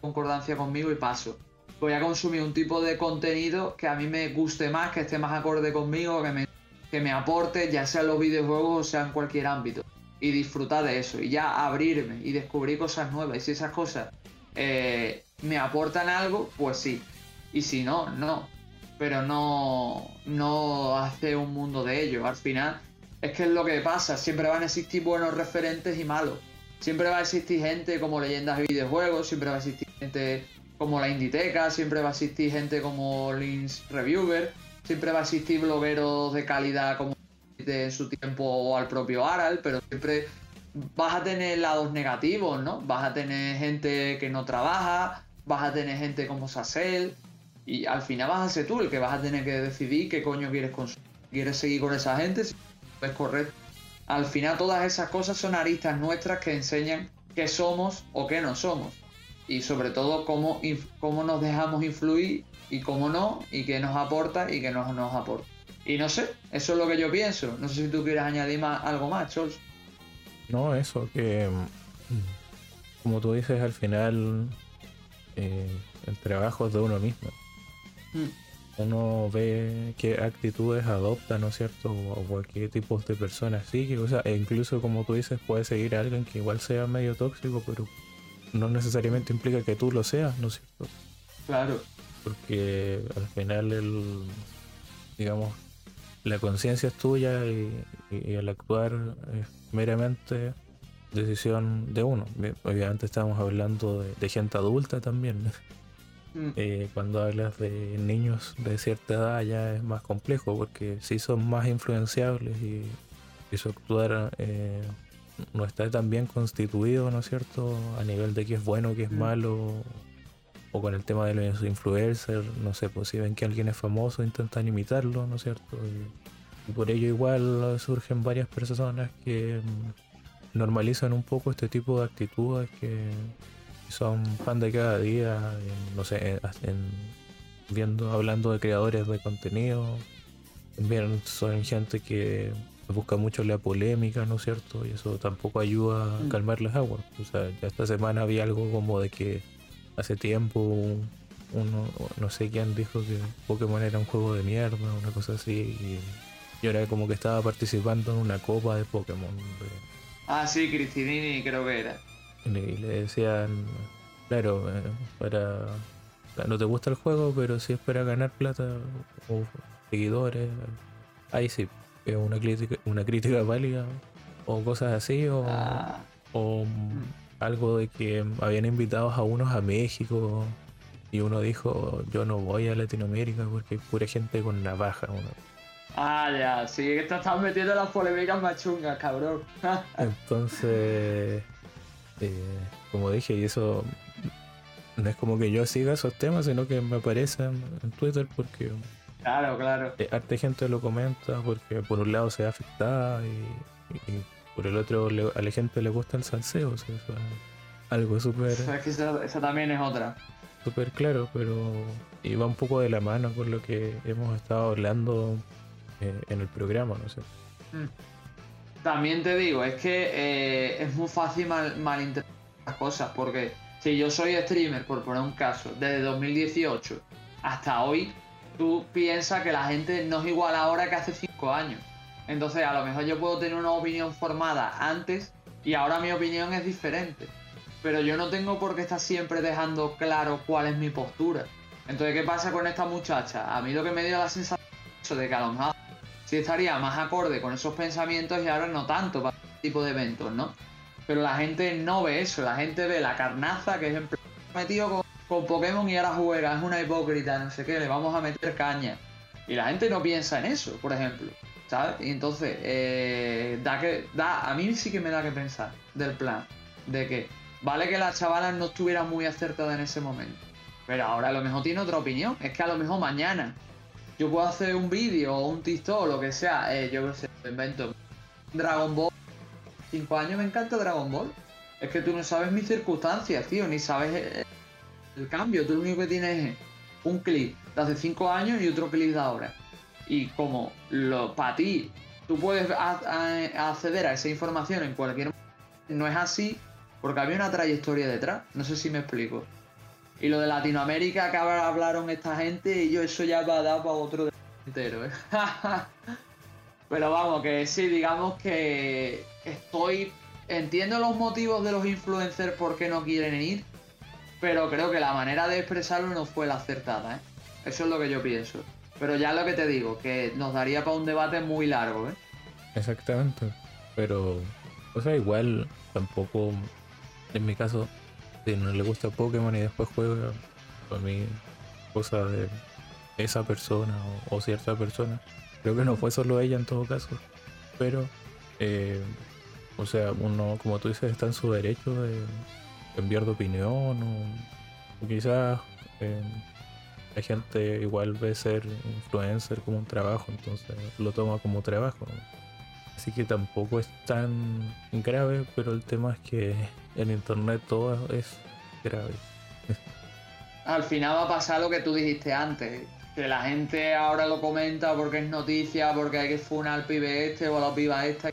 A: concordancia conmigo y paso. Voy a consumir un tipo de contenido que a mí me guste más, que esté más acorde conmigo, que me, que me aporte, ya sea en los videojuegos o sea en cualquier ámbito. Y disfrutar de eso. Y ya abrirme y descubrir cosas nuevas. Y si esas cosas eh, me aportan algo, pues sí. Y si no, no. Pero no, no hace un mundo de ello. Al final, es que es lo que pasa. Siempre van a existir buenos referentes y malos. Siempre va a existir gente como leyendas de videojuegos, siempre va a existir gente como la Inditeca, siempre va a existir gente como Lins Reviewer, siempre va a existir blogueros de calidad como en su tiempo o al propio Aral, pero siempre vas a tener lados negativos, ¿no? Vas a tener gente que no trabaja, vas a tener gente como Sassel, y al final vas a ser tú el que vas a tener que decidir qué coño quieres consumir. ¿Quieres seguir con esa gente? Si es correcto. Al final todas esas cosas son aristas nuestras que enseñan qué somos o qué no somos. Y sobre todo cómo, cómo nos dejamos influir y cómo no, y qué nos aporta y qué no nos aporta. Y no sé, eso es lo que yo pienso. No sé si tú quieres añadir más, algo más, Chols.
B: No, eso, que mm, como tú dices, al final eh, el trabajo es de uno mismo. Mm. Uno ve qué actitudes adopta, ¿no es cierto? O, qué tipos de personas sigue. O sea, e incluso como tú dices, puede seguir a alguien que igual sea medio tóxico, pero no necesariamente implica que tú lo seas, ¿no es cierto?
A: Claro.
B: Porque al final el, digamos, la conciencia es tuya y, el actuar es meramente decisión de uno. Obviamente estamos hablando de, gente adulta también. Mm. Eh, cuando hablas de niños de cierta edad ya es más complejo porque si son más influenciables y, su actuar eh, no está tan bien constituido, ¿no es cierto? A nivel de qué es bueno, qué es mm. malo, o con el tema de los influencers, no sé, pues si ven que alguien es famoso intentan imitarlo, ¿no es cierto? Y, por ello igual surgen varias personas que mm, normalizan un poco este tipo de actitudes que son fan de cada día, no sé, viendo, hablando de creadores de contenido, también son gente que busca mucho la polémica, ¿no es cierto? Y eso tampoco ayuda a mm. calmar las aguas. O sea, ya esta semana había algo como de que hace tiempo uno, no sé quién dijo que Pokémon era un juego de mierda, una cosa así, y, ahora como que estaba participando en una copa de Pokémon.
A: Ah, sí, Cristinini creo que era.
B: Y le, decían, claro, eh, para... No te gusta el juego, pero si es para ganar plata o seguidores, ahí sí, es una crítica, una crítica válida o cosas así o, ah. algo de que habían invitado a unos a México y uno dijo yo no voy a Latinoamérica porque hay pura gente con navaja uno.
A: Ah, ya, sí, que te estás metiendo en las polémicas más chungas, cabrón.
B: Entonces, eh, como dije, y eso no es como que yo siga esos temas, sino que me aparecen en Twitter porque
A: Claro, claro.
B: Eh, arte gente lo comenta porque por un lado se ve afectada y, por el otro a la gente le gusta el salseo. O sea, algo súper.
A: es que esa, también es otra.
B: Súper claro, pero iba un poco de la mano con lo que hemos estado hablando eh, en el programa, no sé. Mm.
A: También te digo, es que eh, es muy fácil mal, malinterpretar las cosas, porque si yo soy streamer, por poner un caso, desde 2018 hasta hoy, tú piensas que la gente no es igual ahora que hace cinco años. Entonces, a lo mejor yo puedo tener una opinión formada antes y ahora mi opinión es diferente. Pero yo no tengo por qué estar siempre dejando claro cuál es mi postura. Entonces, ¿qué pasa con esta muchacha? A mí lo que me dio la sensación de que a lo mejor sí estaría más acorde con esos pensamientos y ahora no tanto para este tipo de eventos, ¿no? Pero la gente no ve eso, la gente ve la carnaza que es en metido con con Pokémon y ahora juega, es una hipócrita, no sé qué, le vamos a meter caña. Y la gente no piensa en eso, por ejemplo. ¿Sabes? Y entonces, eh, da que, da, a mí sí que me da que pensar del plan. De que, vale que las chavalas no estuvieran muy acertadas en ese momento. Pero ahora a lo mejor tiene otra opinión. Es que a lo mejor mañana yo puedo hacer un vídeo o un TikTok o lo que sea. Eh, yo qué sé, invento. Dragon Ball. Cinco años me encanta Dragon Ball. es que tú no sabes mis circunstancias, tío, ni sabes el, cambio. Tú lo único que tienes es un clip de hace 5 años y otro clip de ahora. Y como para ti, tú puedes acceder a esa información en cualquier momento, no es así porque había una trayectoria detrás. No sé si me explico. Y lo de Latinoamérica que hablaron esta gente, y yo eso ya va a dar para otro entero, ¿eh? Pero vamos, que sí, digamos que estoy. Entiendo los motivos de los influencers por qué no quieren ir, pero creo que la manera de expresarlo no fue la acertada, ¿eh? Eso es lo que yo pienso. Pero ya lo que te digo, que nos daría para un debate muy largo, ¿eh?
B: Exactamente. Pero, o sea, igual tampoco, en mi caso, si no le gusta Pokémon y después juega, para mí, cosa de esa persona o, cierta persona. Creo que no fue solo ella en todo caso, pero, eh, o sea, uno, como tú dices, está en su derecho de enviar de opinión o, quizás eh, la gente igual ve ser influencer como un trabajo, entonces lo toma como trabajo. Así que tampoco es tan grave, pero el tema es que en internet todo es grave.
A: Al final va a pasar lo que tú dijiste antes, que la gente ahora lo comenta porque es noticia, porque hay que funar al pibe este o a la piba esta.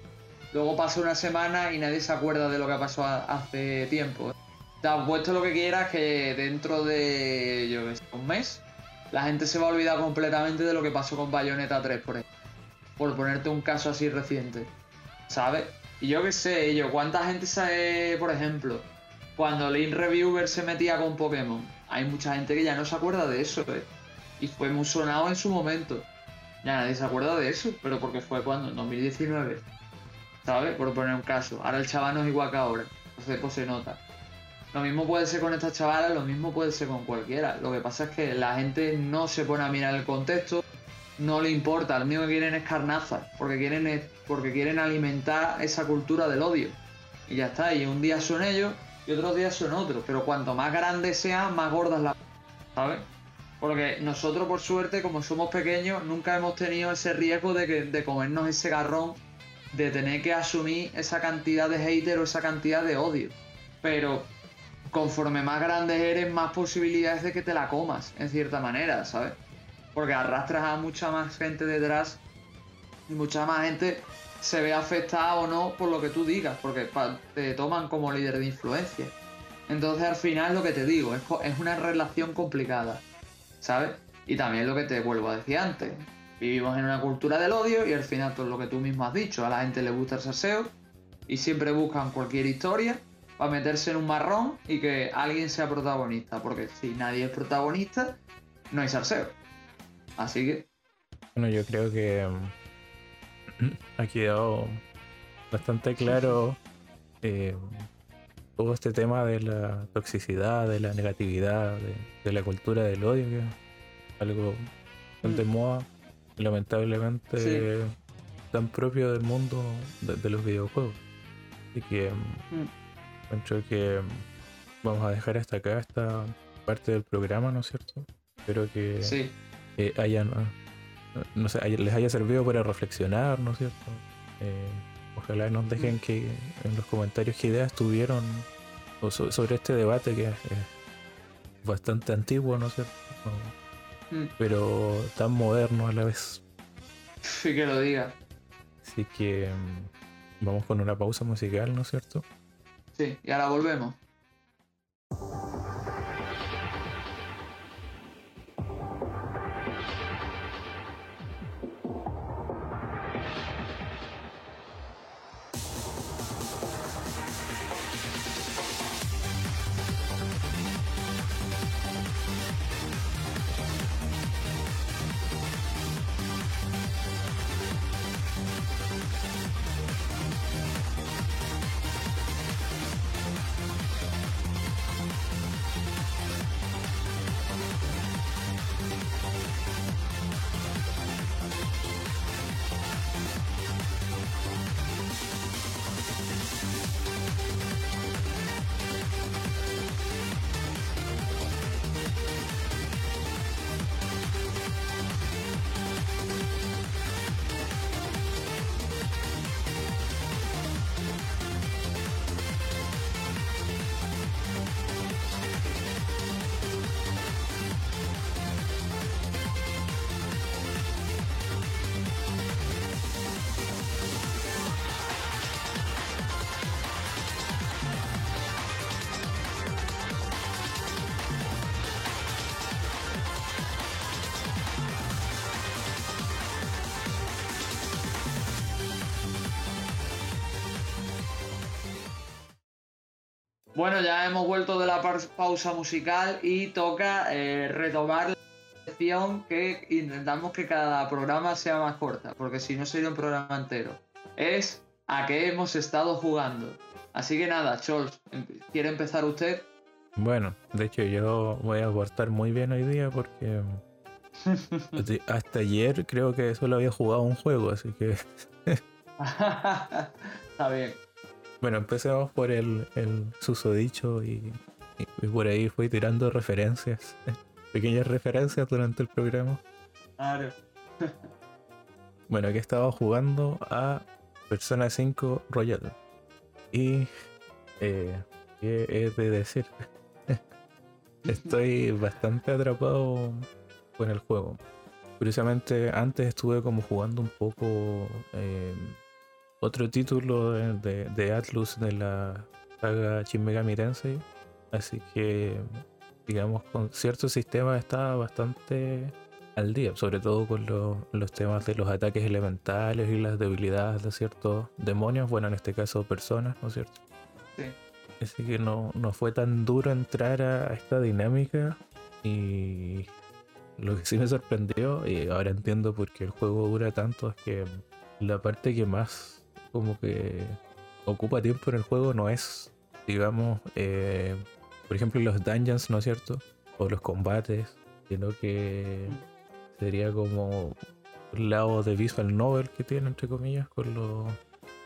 A: Luego pasa una semana y nadie se acuerda de lo que pasó hace tiempo. Te has puesto lo que quieras que dentro de, yo un mes, la gente se va a olvidar completamente de lo que pasó con Bayonetta 3, por ejemplo por ponerte un caso así reciente, ¿sabes? Y yo qué sé, yo, ¿cuánta gente sabe, por ejemplo, cuando Link Reviewer se metía con Pokémon? Hay mucha gente que ya no se acuerda de eso, ¿eh? Y fue muy sonado en su momento. Ya nadie se acuerda de eso, pero porque fue cuando, en 2019. ¿Sabes? Por poner un caso. Ahora el chaval no es igual que ahora. Entonces, pues se nota. Lo mismo puede ser con esta chavala, lo mismo puede ser con cualquiera. Lo que pasa es que la gente no se pone a mirar el contexto, no le importa, lo único que quieren es carnaza, porque quieren, porque quieren alimentar esa cultura del odio. Y ya está, y un día son ellos y otros días son otros, pero cuanto más grandes sean, más gordas la... ¿Sabes? Porque nosotros, por suerte, como somos pequeños, nunca hemos tenido ese riesgo de, que, de comernos ese garrón, de tener que asumir esa cantidad de hater o esa cantidad de odio. Pero conforme más grandes eres, más posibilidades de que te la comas, en cierta manera, ¿sabes? Porque arrastras a mucha más gente detrás y mucha más gente se ve afectada o no por lo que tú digas, porque te toman como líder de influencia. Entonces al final lo que te digo, es, una relación complicada, ¿sabes? Y también lo que te vuelvo a decir antes, vivimos en una cultura del odio y al final todo lo que tú mismo has dicho, a la gente le gusta el saseo y siempre buscan cualquier historia para meterse en un marrón y que alguien sea protagonista, porque si nadie es protagonista, no hay salseo. Así que.
B: Bueno, yo creo que mm, ha quedado bastante claro eh, todo este tema de la toxicidad, de la negatividad, de, la cultura del odio, que es algo de mm. moda, lamentablemente tan propio del mundo de, los videojuegos. Así que mm, creo que vamos a dejar hasta acá esta parte del programa, ¿no es cierto? Espero que
A: sí
B: eh, hayan, no sé, les haya servido para reflexionar, ¿no es cierto? Eh, ojalá nos dejen que en los comentarios qué ideas tuvieron sobre este debate que es, bastante antiguo, ¿no es cierto? Mm. Pero tan moderno a la vez.
A: Sí que lo diga.
B: Así que mm, vamos con una pausa musical, ¿no es cierto?
A: Sí, y ahora volvemos. Pausa musical y toca eh, retomar la sección que intentamos que cada programa sea más corta, porque si no sería un programa entero. Es a qué hemos estado jugando. Así que nada, Chols, em, ¿quiere empezar usted?
B: Bueno, de hecho yo voy a aportar muy bien hoy día porque hasta ayer creo que solo había jugado un juego, así que...
A: Está bien.
B: Bueno, empecemos por el, el susodicho y, y, por ahí fui tirando referencias, pequeñas referencias durante el programa.
A: Claro.
B: bueno, aquí estaba jugando a Persona 5 Royal. Y eh, ¿qué he de decir? Estoy bastante atrapado con el juego. Curiosamente, antes estuve como jugando un poco eh, otro título de, de, Atlus de la saga Shin Megami Tensei. Así que, digamos, con ciertos sistemas estaba bastante al día, sobre todo con los temas de los ataques elementales y las debilidades de ciertos demonios, bueno, en este caso personas, ¿no es cierto?
A: Sí.
B: Así que no, no fue tan duro entrar a esta dinámica y lo que sí me sorprendió, y ahora entiendo por qué el juego dura tanto, es que la parte que más como que ocupa tiempo en el juego no es, digamos, eh, por ejemplo, los dungeons, ¿no es cierto? O los combates, sino que sería como el lado de visual novel que tiene, entre comillas, con, lo,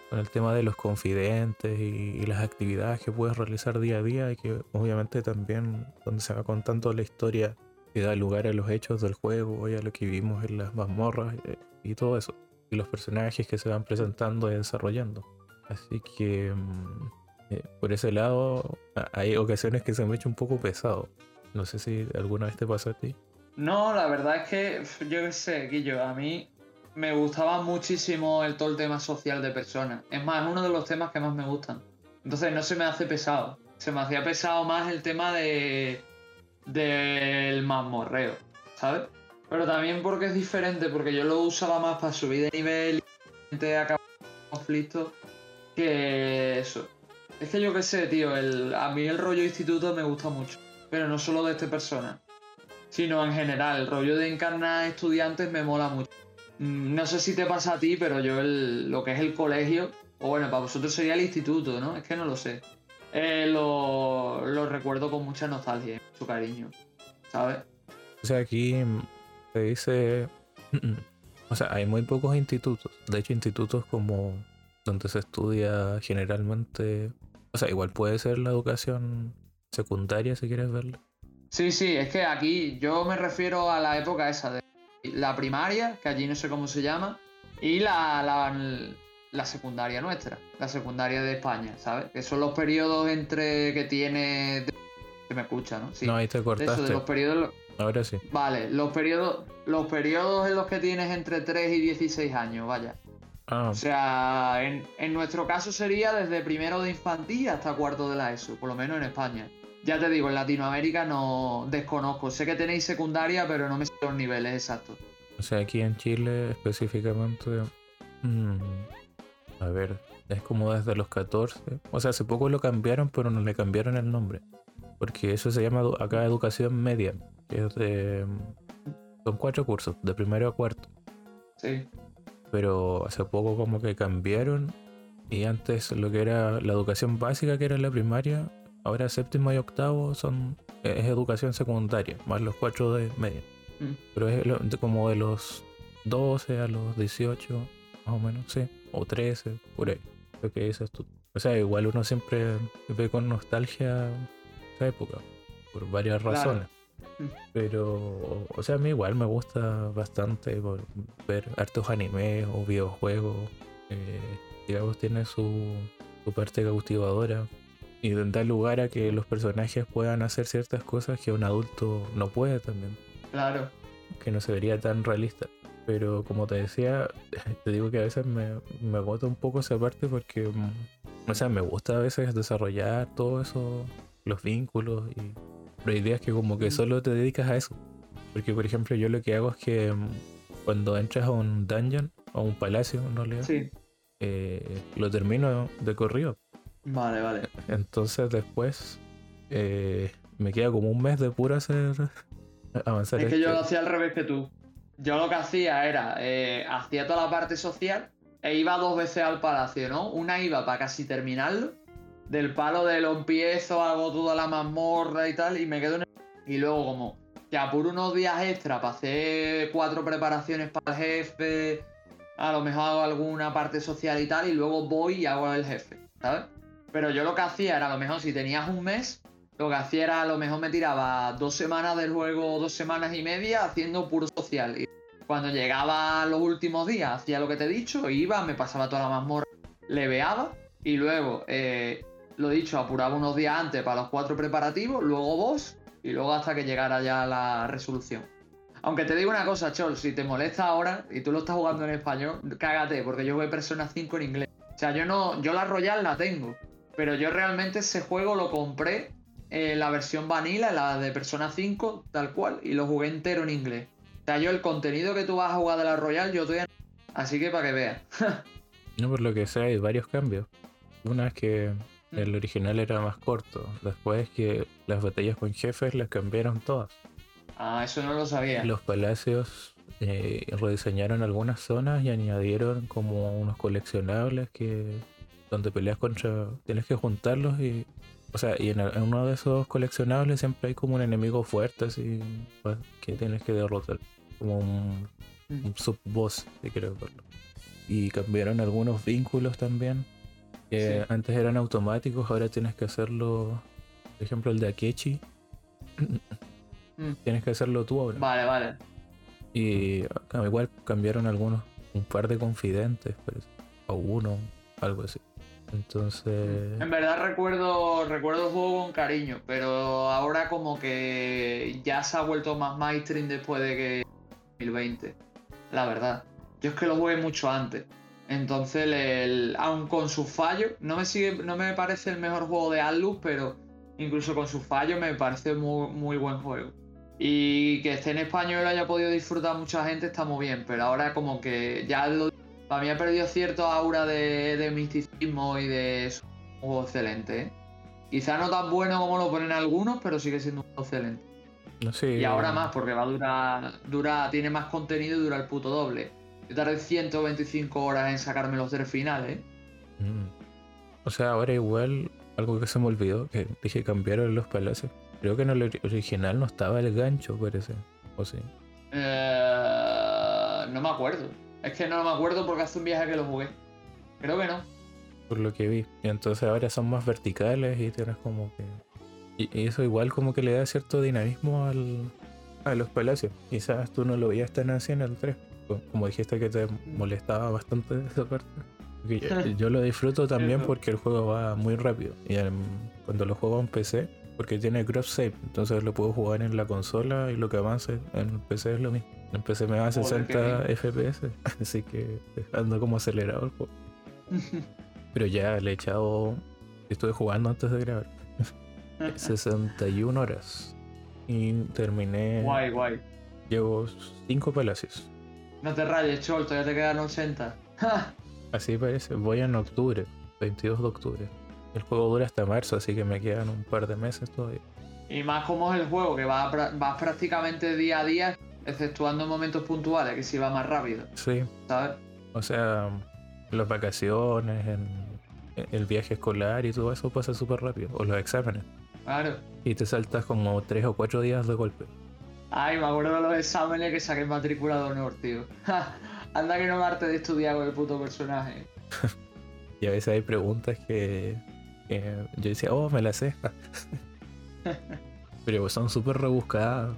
B: con el tema de los confidentes y, las actividades que puedes realizar día a día y que obviamente también donde se va contando la historia que da lugar a los hechos del juego y a lo que vivimos en las mazmorras eh, y todo eso y los personajes que se van presentando y desarrollando. Así que mm, eh, por ese lado hay ocasiones que se me ha hecho un poco pesado. No sé si alguna vez te pasó a ti.
A: No, la verdad es que yo qué sé, Guillo, a mí me gustaba muchísimo el todo el tema social de personas. Es más, es uno de los temas que más me gustan. Entonces no se me hace pesado. Se me hacía pesado más el tema de del mazmorreo, ¿sabes? Pero también porque es diferente, porque yo lo usaba más para subir de nivel y acabar conflictos que eso. Es que yo qué sé, tío, el, a mí el rollo instituto me gusta mucho. Pero no solo de esta persona, sino en general. El rollo de encarnar estudiantes me mola mucho. Mm, no sé si te pasa a ti, pero yo lo que es el colegio, o bueno, para vosotros sería el instituto, ¿no? Es que no lo sé. Eh, lo, lo recuerdo con mucha nostalgia, mucho cariño, ¿sabes?
B: O sea, aquí dice, o sea, hay muy pocos institutos. De hecho, institutos como donde se estudia generalmente, o sea, igual puede ser la educación secundaria si quieres verlo.
A: Sí, sí, es que aquí yo me refiero a la época esa de la primaria, que allí no sé cómo se llama, y la, la, secundaria nuestra, la secundaria de España, ¿sabes? Que son los periodos entre que tiene... Se me escucha, ¿no?
B: Sí. No, ahí te cortaste.
A: de los periodos
B: Ahora sí.
A: Vale, los periodos, los periodos en los que tienes entre 3 y 16 años, vaya.
B: Ah.
A: O sea, en, nuestro caso sería desde primero de infantil hasta cuarto de la ESO, por lo menos en España. Ya te digo, en Latinoamérica no desconozco. Sé que tenéis secundaria, pero no me sé los niveles exactos.
B: O sea, aquí en Chile específicamente... Mm, a ver, es como desde los 14. O sea, hace poco lo cambiaron, pero no le cambiaron el nombre. Porque eso se llama acá educación media es de. Son cuatro cursos, de primero a cuarto.
A: Sí.
B: Pero hace poco como que cambiaron y antes lo que era la educación básica, que era la primaria, ahora séptimo y octavo son es educación secundaria, más los cuatro de media. Mm. Pero es como de los 12 a los 18, más o menos, sí, o 13, por ahí. Lo que dices tú. O sea, igual uno siempre ve con nostalgia esa época, por varias razones. Pero, o sea, a mí igual me gusta bastante ver hartos animes o videojuegos. Eh, digamos, tiene su, su parte cautivadora y da lugar a que los personajes puedan hacer ciertas cosas que un adulto no puede también.
A: Claro.
B: Que no se vería tan realista. Pero como te decía, te digo que a veces me, me agota un poco esa parte porque, mm, o sea, me gusta a veces desarrollar todo eso, los vínculos y pero hay días que como que solo te dedicas a eso. Porque por ejemplo yo lo que hago es que mm, cuando entras a un dungeon, a un palacio en realidad,
A: sí.
B: eh, lo termino de corrido.
A: Vale, vale.
B: Entonces después eh, me queda como un mes de puro hacer avanzar.
A: Es que yo lo hacía al revés que tú. Yo lo que hacía era, eh, hacía toda la parte social e iba dos veces al palacio, ¿no? Una iba para casi terminarlo, del palo de lo empiezo, hago toda la mazmorra y tal, y me quedo en el... Y luego como que apuro unos días extra para hacer cuatro preparaciones para el jefe, a lo mejor hago alguna parte social y tal, y luego voy y hago el jefe, ¿sabes? Pero yo lo que hacía era, a lo mejor si tenías un mes, lo que hacía era, a lo mejor me tiraba dos semanas del juego, dos semanas y media haciendo puro social. Y cuando llegaba los últimos días, hacía lo que te he dicho, iba, me pasaba toda la mazmorra, leveaba y luego, eh, lo dicho, apuraba unos días antes para los cuatro preparativos, luego vos y luego hasta que llegara ya la resolución. Aunque te digo una cosa, Chol, si te molesta ahora y tú lo estás jugando en español, cágate, porque yo jugué Persona 5 en inglés. O sea, yo no, yo la Royal la tengo, pero yo realmente ese juego lo compré en la versión vanilla, la de Persona 5, tal cual, y lo jugué entero en inglés. O sea, yo el contenido que tú vas a jugar de la Royal, yo estoy en... Así que para que veas.
B: No, por lo que sea, hay varios cambios. Una es que
A: Mm.
B: el original era más corto. Después que las batallas con jefes las cambiaron todas.
A: Ah, eso no lo sabía.
B: Los palacios eh, rediseñaron algunas zonas y añadieron como unos coleccionables que donde peleas contra tienes que juntarlos y o sea y en, en uno de esos coleccionables siempre hay como un enemigo fuerte así pues, que tienes que derrotar como un,
A: Mm.
B: un sub-boss si quieres verlo y cambiaron algunos vínculos también que
A: Sí.
B: antes eran automáticos ahora tienes que hacerlo por ejemplo el de Akechi
A: Mm.
B: tienes que hacerlo tú ahora
A: Vale, vale.
B: y igual cambiaron algunos, un par de confidentes, parece, o uno, algo así. Entonces,
A: En verdad recuerdo, recuerdo el juego con cariño, pero ahora como que ya se ha vuelto más mainstream después de que 2020. La verdad. Yo es que lo jugué mucho antes. Entonces, el, aun con sus fallos, no me sigue, no me parece el mejor juego de Atlus, pero incluso con sus fallos me parece muy, muy buen juego. Y que esté en español y lo haya podido disfrutar mucha gente está muy bien, pero ahora como que ya lo, para mí ha perdido cierto aura de, de misticismo y de es un juego excelente. ¿eh? Quizá no tan bueno como lo ponen algunos, pero sigue siendo un juego excelente. Y ahora más, porque va a durar, dura, tiene más contenido y dura el puto doble. Yo tardé 125 horas en sacarme los tres finales. ¿eh?
B: Mm. O sea, ahora igual, algo que se me olvidó, que dije cambiaron los palacios. Creo que en el ori- original no estaba el gancho, parece. O sí.
A: Eh, no me acuerdo. Es que no me acuerdo porque hace un viaje que lo jugué. Creo que no.
B: Por lo que vi. Y entonces ahora son más verticales y tienes como que. Y, y eso igual como que le da cierto dinamismo al, a los palacios. Quizás tú no lo veías tan así en el 3. Co- Como dijiste que te molestaba bastante esa parte. Yo, yo lo disfruto también porque el juego va muy rápido. Y cuando lo juego en PC, porque tiene cross save, entonces lo puedo jugar en la consola y lo que avance en el PC es lo mismo. En PC me va a
A: Joder,
B: 60
A: qué
B: FPS, así que ando como acelerado el juego. Pero ya le he echado. Estuve jugando antes de grabar. 61 horas. Y terminé.
A: guay, guay.
B: Llevo 5 palacios.
A: No te rayes, Chol, todavía te quedan 80.
B: Así parece. Voy en octubre, 22 de octubre. El juego dura hasta marzo, así que me quedan un par de meses todavía.
A: Y más como es el juego, que vas, vas prácticamente día a día, exceptuando en momentos puntuales, que si va más rápido,
B: Sí,
A: ¿sabes?
B: o sea, las vacaciones, en, el viaje escolar y todo eso pasa súper rápido. O los exámenes.
A: Claro.
B: Y te saltas como 3 o 4 días de golpe.
A: Ay, me acuerdo de los exámenes que saqué en matrícula de honor, tío. Anda que no me arte de estudiar con el puto personaje.
B: Y a veces hay preguntas que, que yo decía, oh, me las sé. Pero son súper rebuscadas,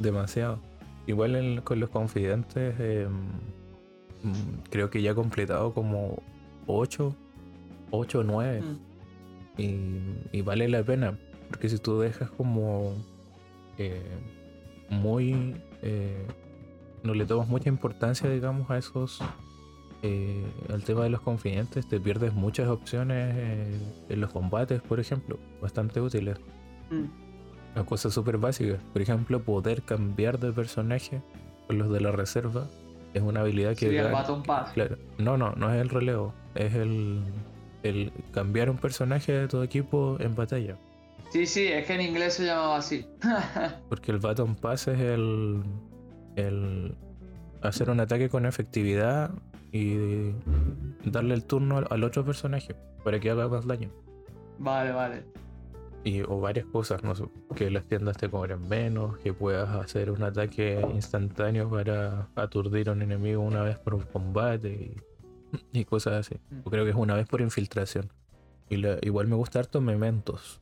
B: demasiado. Igual en- con los confidentes, eh, mm, creo que ya he completado como 8, 8 o 9.
A: Mm.
B: Y, y vale la pena, porque si tú dejas como eh, muy... eh, no le tomas mucha importancia, digamos, a esos... eh, al tema de los confidentes, te pierdes muchas opciones eh, en los combates, por ejemplo, bastante útiles.
A: Mm.
B: A cosas súper básicas. Por ejemplo, poder cambiar de personaje con los de la reserva es una habilidad que
A: Sí, el Baton Pass.
B: Claro. No, no, no es el relevo. Es el. el cambiar un personaje de tu equipo en batalla.
A: Sí, sí, es que en inglés se llamaba así.
B: Porque el Baton Pass es el, el hacer un ataque con efectividad y darle el turno al otro personaje para que haga más daño.
A: Vale, vale.
B: Y, o varias cosas, no sé, que las tiendas te cobren menos, que puedas hacer un ataque instantáneo para aturdir a un enemigo una vez por un combate y, cosas así. Mm. Yo creo que es una vez por infiltración. Y igual me gusta harto Mementos.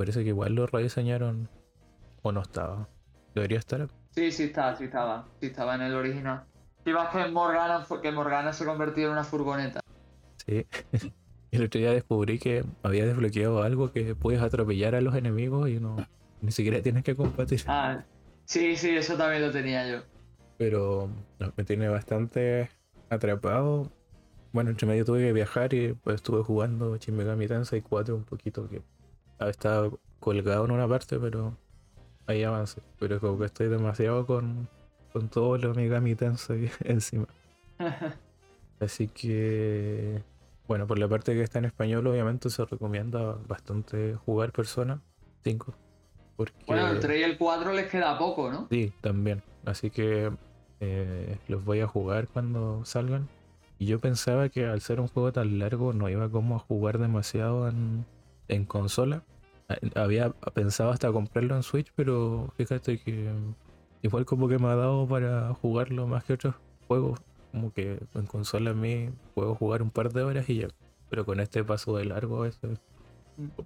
B: Parece que igual lo rediseñaron o no estaba. Debería estar.
A: Sí, sí estaba, sí estaba. Sí estaba en el original. Si vas que Morgana, que Morgana se convertido en una furgoneta.
B: Sí. El otro día descubrí que había desbloqueado algo que puedes atropellar a los enemigos y no ni siquiera tienes que combatir.
A: Ah, sí, sí, eso también lo tenía yo.
B: Pero me tiene bastante atrapado. Bueno, entre medio tuve que viajar y pues estuve jugando Shin Megami Tensei 4 un poquito que estaba colgado en una parte, pero ahí avance. Pero como que estoy demasiado con, con todo lo Megami Tensei encima. Así que bueno, por la parte que está en español, obviamente se recomienda bastante jugar Persona 5.
A: Porque... Bueno, el 3 y el 4 les queda poco, ¿no?
B: Sí, también. Así que eh, los voy a jugar cuando salgan. Y yo pensaba que al ser un juego tan largo no iba como a jugar demasiado en, en consola. Había pensado hasta comprarlo en Switch, pero fíjate que igual como que me ha dado para jugarlo más que otros juegos como que en consola a mí puedo jugar un par de horas y ya. Pero con este paso de largo eso es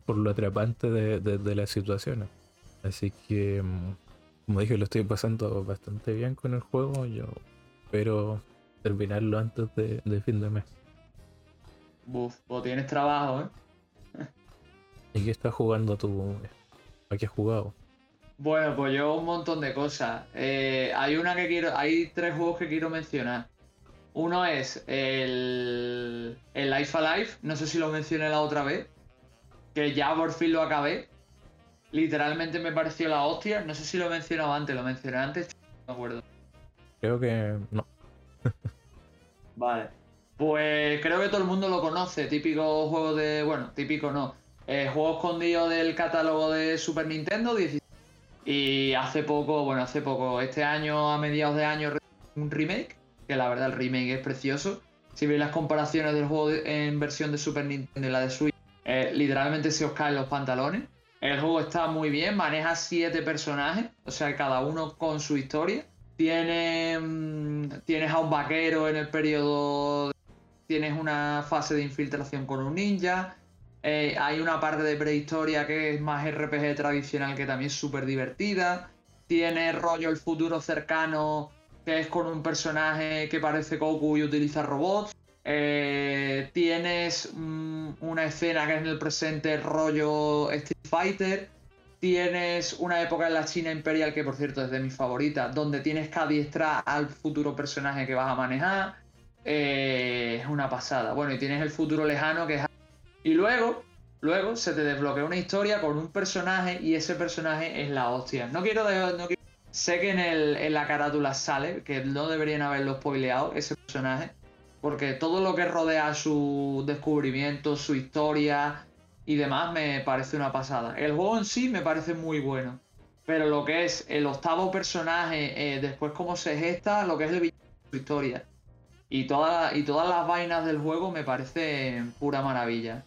B: por lo atrapante de, de, las situaciones. Así que, mm, como dije, lo estoy pasando bastante bien con el juego. Yo espero terminarlo antes de, fin de mes.
A: Buf, pues tienes trabajo, ¿eh?
B: ¿Y qué estás jugando tú? ¿A qué has jugado?
A: Bueno, pues yo un montón de cosas. Eh, hay una que quiero, hay tres juegos que quiero mencionar. Uno es el, el Life Alive, no sé si lo mencioné la otra vez, que ya por fin lo acabé. Literalmente me pareció la hostia. No sé si lo he mencionado antes, lo mencioné antes, no me acuerdo.
B: Creo que no.
A: vale. Pues creo que todo el mundo lo conoce. Típico juego de. Bueno, típico no. Eh, juego escondido del catálogo de Super Nintendo. Y hace poco, bueno, hace poco, este año, a mediados de año, un remake que la verdad el remake es precioso. Si veis las comparaciones del juego en versión de Super Nintendo y la de Switch, eh, literalmente se os caen los pantalones. El juego está muy bien, maneja siete personajes, o sea, cada uno con su historia. Mm, tienes a un vaquero en el periodo. Tienes una fase de infiltración con un ninja. Eh, hay una parte de prehistoria que es más RPG tradicional que también es súper divertida. Tiene rollo el futuro cercano que es con un personaje que parece Goku y utiliza robots. Eh, tienes mm, una escena que es en el presente rollo Street Fighter. Tienes una época en la China Imperial, que por cierto es de mis favoritas, donde tienes que adiestrar al futuro personaje que vas a manejar. Eh, es una pasada. Bueno, y tienes el futuro lejano que es... Y luego, luego se te desbloquea una historia con un personaje y ese personaje es la hostia. No quiero, no quiero Sé que en, el, en la carátula sale, que no deberían haberlo spoileado, ese personaje, porque todo lo que rodea su descubrimiento, su historia y demás me parece una pasada. El juego en sí me parece muy bueno, pero lo que es el octavo personaje, eh, después cómo se gesta, lo que es el su historia y, y todas las vainas del juego me parece pura maravilla.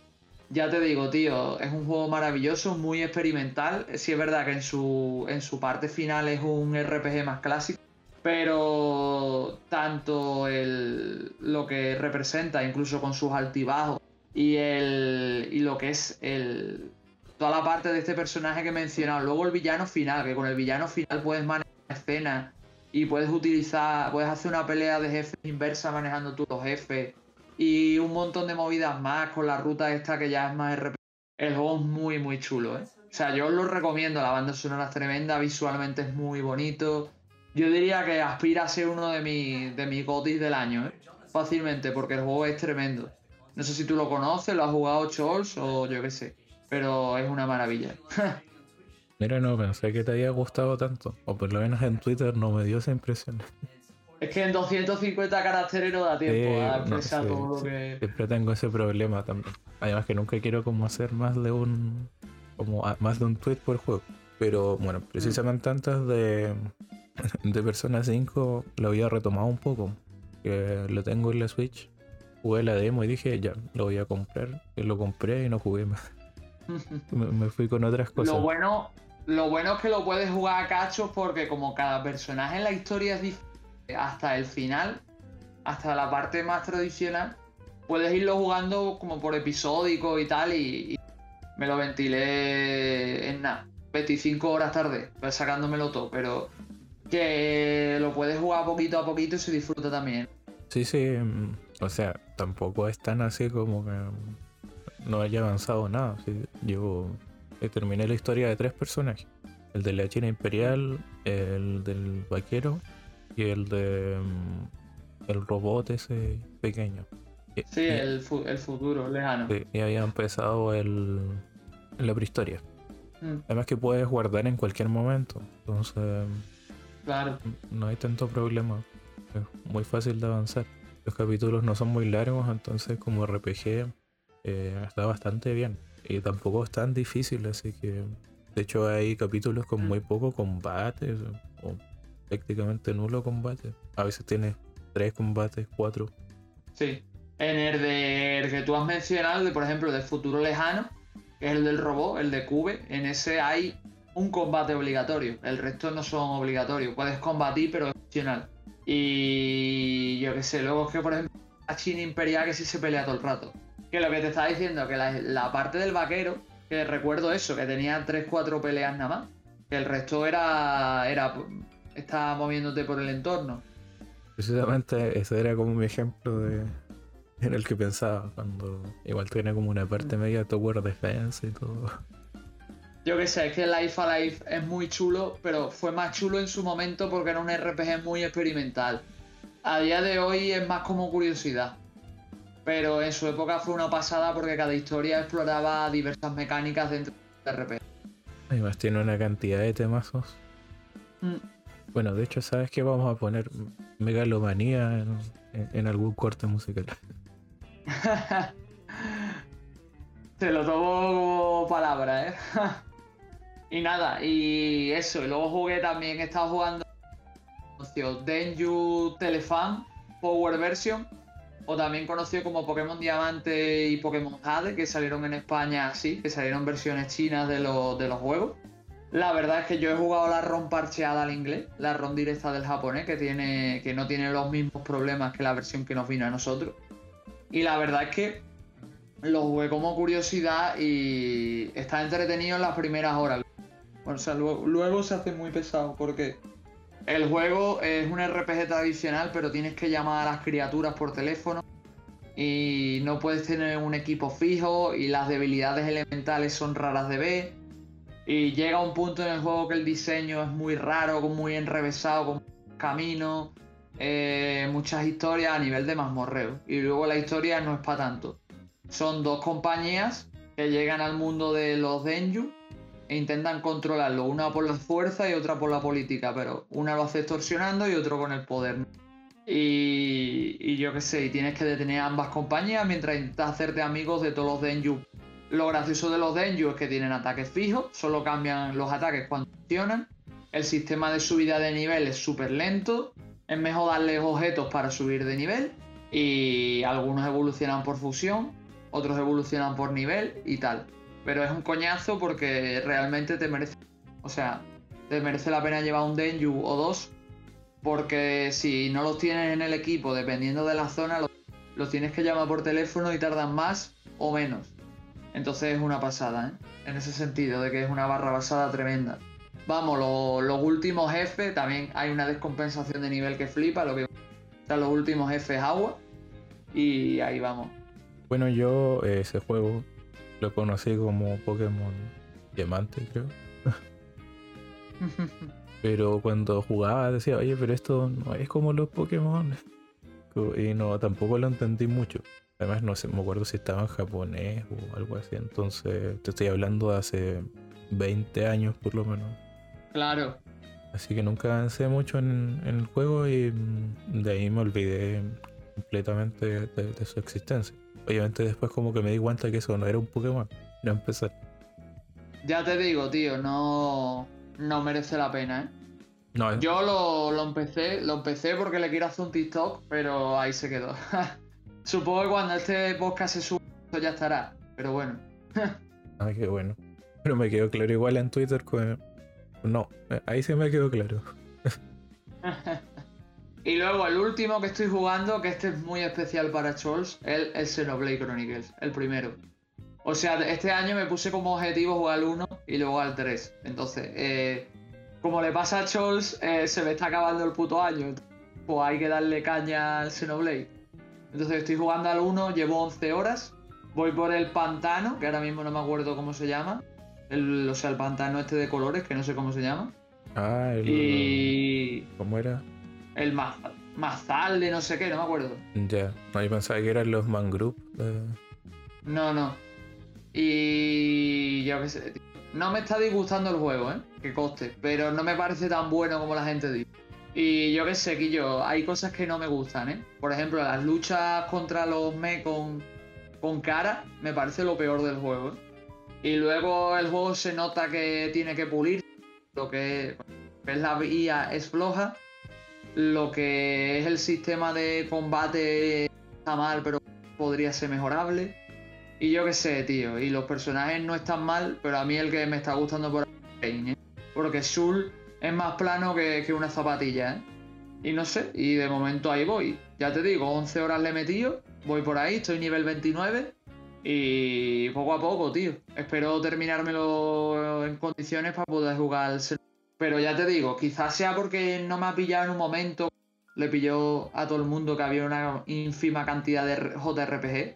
A: Ya te digo, tío, es un juego maravilloso, muy experimental. Sí es verdad que en su, en su parte final es un RPG más clásico, pero tanto el, lo que representa, incluso con sus altibajos, y, el, y lo que es el, toda la parte de este personaje que he mencionado. Luego el villano final, que con el villano final puedes manejar escenas y puedes utilizar, puedes hacer una pelea de jefes inversa manejando tú los jefes y un montón de movidas más con la ruta esta que ya es más RPG. El juego es muy, muy chulo, ¿eh? O sea, yo os lo recomiendo, la banda sonora es tremenda, visualmente es muy bonito. Yo diría que aspira a ser uno de, mis de mis gotis del año, ¿eh? Fácilmente, porque el juego es tremendo. No sé si tú lo conoces, lo has jugado Chols o yo qué sé, pero es una maravilla.
B: Mira, no pensé que te haya gustado tanto, o por lo menos en Twitter no me dio esa impresión.
A: Es que en 250 caracteres no da tiempo a expresar todo lo que.
B: Siempre tengo ese problema también. Además que nunca quiero como hacer más de un. como más de un tweet por juego. Pero bueno, precisamente antes de. de Persona 5 lo había retomado un poco. Que lo tengo en la Switch. Jugué la demo y dije, ya, lo voy a comprar. Y lo compré y no jugué más. me, fui con otras cosas.
A: Lo bueno, lo bueno es que lo puedes jugar a cachos porque como cada personaje en la historia es diferente hasta el final, hasta la parte más tradicional, puedes irlo jugando como por episódico y tal, y, me lo ventilé en nada, 25 horas tarde, pues sacándomelo todo, pero que lo puedes jugar poquito a poquito y se disfruta también.
B: Sí, sí, mm, o sea, tampoco es tan así como que no haya avanzado nada. yo terminé la historia de tres personajes. El de la China Imperial, el del vaquero y el de mm, el robot ese pequeño.
A: Sí, el, futuro lejano.
B: y había empezado el, la prehistoria. Mm. Además que puedes guardar en cualquier momento. Entonces,
A: claro.
B: no hay tanto problema. Es muy fácil de avanzar. Los capítulos no son muy largos, entonces como RPG eh, está bastante bien. Y tampoco es tan difícil, así que... De hecho hay capítulos con mm. muy poco combate, prácticamente nulo combate. A veces tiene tres combates, cuatro.
A: Sí. En el, de, que tú has mencionado, de, por ejemplo, del futuro lejano, que es el del robot, el de Cube, en ese hay un combate obligatorio. El resto no son obligatorios. Puedes combatir, pero es opcional. Y yo qué sé, luego es que, por ejemplo, la China Imperial que sí se pelea todo el rato. Que lo que te estaba diciendo, que la, parte del vaquero, que recuerdo eso, que tenía 3-4 peleas nada más. Que el resto era, era está moviéndote por el entorno.
B: Precisamente ese era como mi ejemplo de en el que pensaba cuando igual tiene como una parte mm. media tower defense y todo.
A: Yo qué sé, es que Life Alive es muy chulo, pero fue más chulo en su momento porque era un RPG muy experimental. A día de hoy es más como curiosidad. Pero en su época fue una pasada porque cada historia exploraba diversas mecánicas dentro del RPG.
B: Además tiene una cantidad de temazos. Mm. Bueno, de hecho, ¿sabes que Vamos a poner megalomanía en, algún corte musical.
A: Te lo tomo como palabra, ¿eh? y nada, y eso. Y luego jugué también, he estado jugando Denju Telefan Power Version, o también conocido como Pokémon Diamante y Pokémon Jade, que salieron en España así, que salieron versiones chinas de, los, de los juegos. La verdad es que yo he jugado la ROM parcheada al inglés, la ROM directa del japonés, que, tiene, que no tiene los mismos problemas que la versión que nos vino a nosotros. Y la verdad es que lo jugué como curiosidad y está entretenido en las primeras horas. Bueno, o sea, luego, se hace muy pesado porque el juego es un RPG tradicional, pero tienes que llamar a las criaturas por teléfono y no puedes tener un equipo fijo y las debilidades elementales son raras de ver y llega un punto en el juego que el diseño es muy raro, muy enrevesado, con caminos, eh, muchas historias a nivel de mazmorreo. Y luego la historia no es para tanto. Son dos compañías que llegan al mundo de los Denju e intentan controlarlo, una por la fuerza y otra por la política, pero una lo hace extorsionando y otro con el poder. Y, yo qué sé, y tienes que detener a ambas compañías mientras intentas hacerte amigos de todos los Denju lo gracioso de los Denju es que tienen ataques fijos, solo cambian los ataques cuando funcionan. El sistema de subida de nivel es súper lento. Es mejor darles objetos para subir de nivel. Y algunos evolucionan por fusión, otros evolucionan por nivel y tal. Pero es un coñazo porque realmente te merece. O sea, te merece la pena llevar un Denju o dos. Porque si no los tienes en el equipo, dependiendo de la zona, los, los tienes que llamar por teléfono y tardan más o menos. Entonces es una pasada, ¿eh? En ese sentido, de que es una barra basada tremenda. Vamos, los últimos jefes, también hay una descompensación de nivel que flipa, lo que están los últimos jefes agua. Y ahí vamos.
B: Bueno, yo eh, ese juego lo conocí como Pokémon Diamante, creo. pero cuando jugaba decía, oye, pero esto no es como los Pokémon. Y no, tampoco lo entendí mucho. Además, no sé, me acuerdo si estaba en japonés o algo así. Entonces, te estoy hablando de hace 20 años por lo menos.
A: Claro.
B: Así que nunca avancé mucho en, el juego y mm, de ahí me olvidé completamente de, su existencia. Obviamente después como que me di cuenta que eso no era un Pokémon, no empezar.
A: Ya te digo, tío, no, no merece la pena, ¿eh?
B: No,
A: Yo lo, lo, empecé, lo empecé porque le quiero hacer un TikTok, pero ahí se quedó. Supongo que cuando este podcast se suba, ya estará, pero bueno.
B: Ay, qué bueno. Pero me quedó claro igual en Twitter con, no, ahí se me quedó claro.
A: y luego el último que estoy jugando, que este es muy especial para Chols, es el Xenoblade Chronicles, el primero. O sea, este año me puse como objetivo jugar al 1 y luego al 3. Entonces, eh, como le pasa a Chols, eh, se me está acabando el puto año. Pues hay que darle caña al Xenoblade. Entonces estoy jugando al 1, llevo 11 horas. Voy por el pantano, que ahora mismo no me acuerdo cómo se llama. El, o sea, el pantano este de colores, que no sé cómo se llama.
B: Ah, el.
A: Y.
B: ¿Cómo era?
A: El mazal de no sé qué, no me acuerdo.
B: Ya, no, yo pensaba que eran los mangroup.
A: No, no. Y. Yo qué sé, No me está disgustando el juego, ¿eh? Que coste. Pero no me parece tan bueno como la gente dice. Y yo qué sé, que yo, hay cosas que no me gustan, ¿eh? Por ejemplo, las luchas contra los me con, con cara me parece lo peor del juego. ¿eh? Y luego el juego se nota que tiene que pulir. Lo que es la vía es floja. Lo que es el sistema de combate está mal, pero podría ser mejorable. Y yo qué sé, tío. Y los personajes no están mal, pero a mí el que me está gustando por ahí, ¿eh? Porque Sul es más plano que, una zapatilla, ¿eh? Y no sé, y de momento ahí voy. Ya te digo, 11 horas le he metido, voy por ahí, estoy nivel 29 y poco a poco, tío. Espero terminármelo en condiciones para poder jugar Pero ya te digo, quizás sea porque no me ha pillado en un momento. Le pilló a todo el mundo que había una ínfima cantidad de JRPG.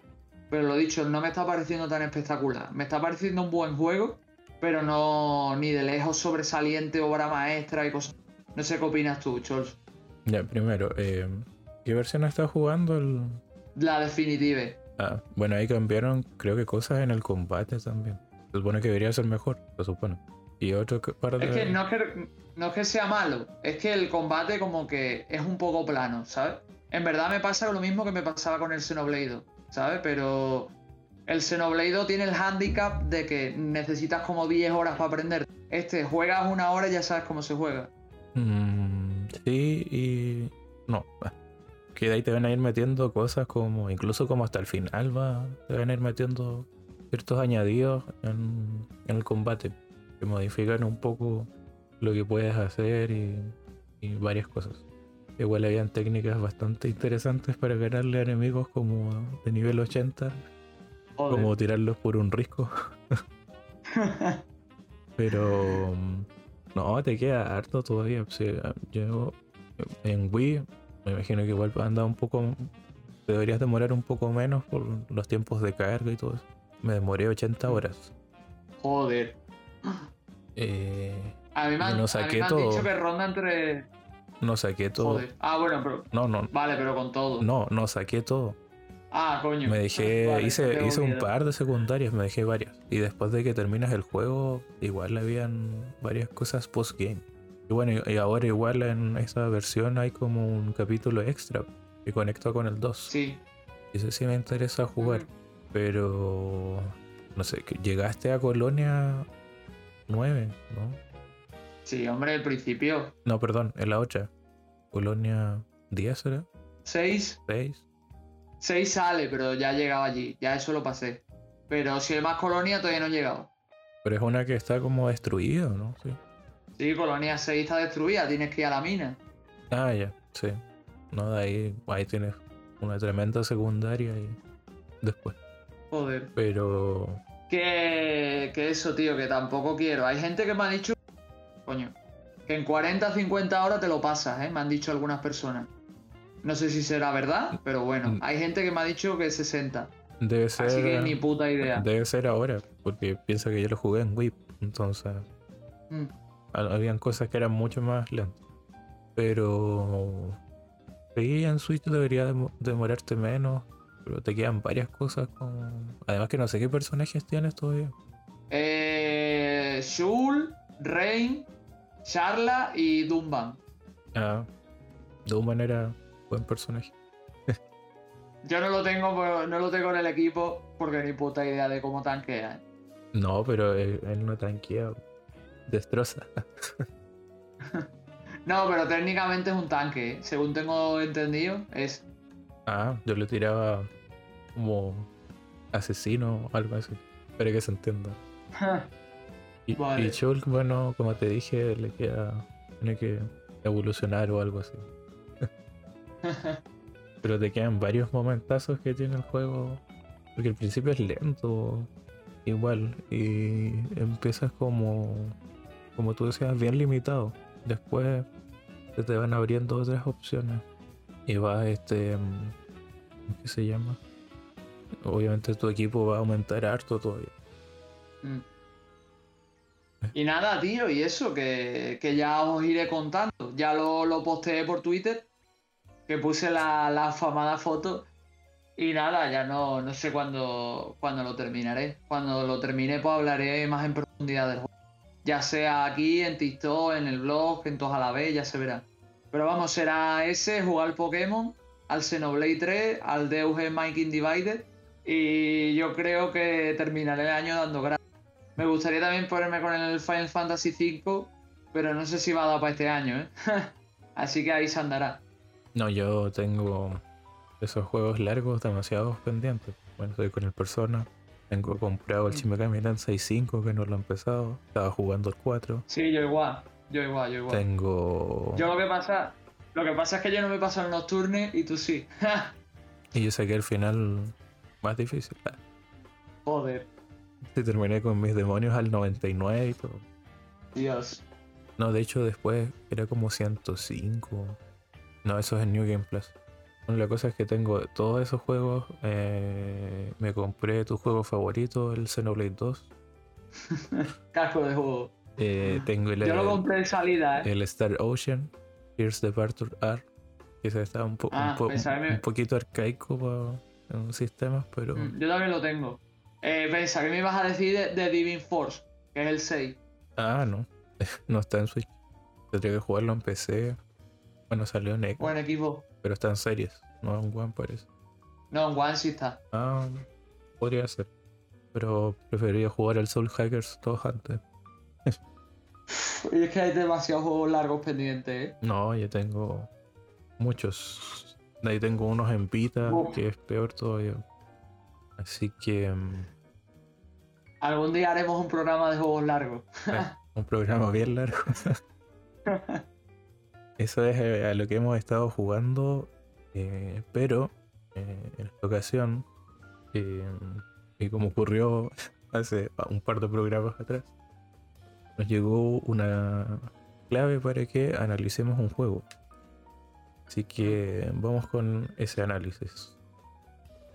A: Pero lo dicho, no me está pareciendo tan espectacular. Me está pareciendo un buen juego, pero no ni de lejos sobresaliente, obra maestra y cosas. No sé qué opinas tú, Chols.
B: Ya, primero, eh, ¿qué versión estás jugando? El...
A: La definitiva.
B: Ah, bueno, ahí cambiaron, creo que cosas en el combate también. Se supone que debería ser mejor, se supone. Y otro que
A: para Es que no, es que no es que sea malo, es que el combate como que es un poco plano, ¿sabes? En verdad me pasa lo mismo que me pasaba con el Xenoblade, ¿sabes? Pero el Xenoblade tiene el handicap de que necesitas como 10 horas para aprender. Este, juegas una hora y ya sabes cómo se juega.
B: Mm, sí, y. No. Que de ahí te van a ir metiendo cosas como, incluso como hasta el final va, te van a ir metiendo ciertos añadidos en, el combate que modifican un poco lo que puedes hacer y, varias cosas. Igual habían técnicas bastante interesantes para ganarle a enemigos como de nivel 80, como tirarlos por un risco. Pero no, te queda harto todavía. yo en Wii me imagino que igual anda un poco. Deberías demorar un poco menos por los tiempos de carga y todo eso. Me demoré 80 mm. horas.
A: Joder.
B: Eh,
A: a mí me han, dicho que ronda entre.
B: No saqué todo. Joder.
A: Ah, bueno, pero.
B: No, no.
A: Vale, pero con todo.
B: No, no saqué todo.
A: Ah, coño.
B: Me dejé. hice hice un par de secundarias, me dejé varias. Y después de que terminas el juego, igual habían varias cosas post-game. Y bueno, y ahora igual en esa versión hay como un capítulo extra que conecta con el 2.
A: Sí.
B: Y eso sí me interesa jugar. Pero. No sé, llegaste a Colonia 9, ¿no?
A: Sí, hombre, el principio.
B: No, perdón, en la 8. Colonia 10 ¿será?
A: 6.
B: 6.
A: 6 sale, pero ya he llegado allí. Ya eso lo pasé. Pero si hay más colonia, todavía no he llegado.
B: Pero es una que está como destruida, ¿no? Sí.
A: Sí, Colonia 6 está destruida, tienes que ir a la mina.
B: Ah, ya, sí. No, de ahí, ahí tienes una tremenda secundaria y después.
A: Joder.
B: Pero.
A: Que, que eso, tío, que tampoco quiero. Hay gente que me ha dicho. Coño. Que en 40 50 horas te lo pasas, ¿eh? Me han dicho algunas personas. No sé si será verdad, pero bueno. Mm. Hay gente que me ha dicho que 60.
B: Debe ser.
A: Así que ni puta idea.
B: Debe ser ahora, porque piensa que yo lo jugué en Whip, entonces. Mm habían cosas que eran mucho más lentas. Pero sí, en Switch debería demorarte menos. Pero te quedan varias cosas como. Además que no sé qué personajes tienes todavía.
A: Eh. Shul, Rain, Charla y Dumban.
B: Ah, Dumban era buen personaje.
A: Yo no lo tengo, no lo tengo en el equipo porque ni puta idea de cómo tanquea.
B: No, pero él, no tanquea. Destroza.
A: no, pero técnicamente es un tanque. ¿eh? Según tengo entendido, es.
B: Ah, yo le tiraba como asesino o algo así. Para que se entienda. y, vale. bueno, como te dije, le queda. Tiene que evolucionar o algo así. Pero te quedan varios momentazos que tiene el juego. Porque al principio es lento. Igual. Y empiezas como. Como tú decías, bien limitado. Después se te van abriendo otras opciones. Y va este. ¿Qué se llama? Obviamente tu equipo va a aumentar harto todavía. Mm.
A: Y nada, tío, y eso, que, ya os iré contando. Ya lo, lo posteé por Twitter que puse la, la afamada foto. Y nada, ya no, no sé cuándo, cuándo lo terminaré. Cuando lo termine, pues hablaré más en profundidad del juego. Ya sea aquí, en TikTok, en el blog, en todos a la vez, ya se verá. Pero vamos, será ese, jugar Pokémon, al Xenoblade 3, al Deus Ex Making Divided. Y yo creo que terminaré el año dando gracias. Me gustaría también ponerme con el Final Fantasy V, pero no sé si va a dar para este año, ¿eh? Así que ahí se andará.
B: No, yo tengo esos juegos largos demasiados pendientes. Bueno, estoy con el Persona. Tengo comprado el mm. Shin Megami Tensei 5 que no lo he empezado. Estaba jugando el 4.
A: Sí, yo igual. Yo igual, yo igual.
B: Tengo.
A: Yo lo que pasa. Lo que pasa es que yo no me paso el nocturne y tú sí.
B: y yo saqué el final más difícil.
A: Joder.
B: Y terminé con mis demonios al 99 y todo.
A: Dios.
B: No, de hecho después era como 105. No, eso es en New Game Plus. la cosa es que tengo todos esos juegos. Eh, me compré tu juego favorito, el Xenoblade 2.
A: Casco de juego.
B: Eh, tengo el,
A: Yo lo compré en salida,
B: ¿eh? El Star Ocean, Here's Departure R. Que está un, ah, un, poquito arcaico para en sistemas, pero.
A: Mm, yo también lo tengo. Eh, pensa, ¿qué me ibas a decir de, de Divine Force? Que es el 6.
B: Ah, no. no está en Switch. Tendría que jugarlo en PC. Bueno, salió en
A: Buen equipo.
B: Pero está en series, no en One parece.
A: No, en One sí está.
B: Ah, podría ser. Pero preferiría jugar al Soul Hackers todos antes.
A: y es que hay demasiados juegos largos pendientes, ¿eh?
B: No, yo tengo muchos. Ahí tengo unos en Vita, que es peor todavía. Así que. Mm,
A: Algún día haremos un programa de juegos largos.
B: un programa bien largo. Eso es eh, a lo que hemos estado jugando, eh, pero eh, en esta ocasión, y como ocurrió hace un par de programas atrás, nos llegó una clave para que analicemos un juego. Así que vamos con ese análisis.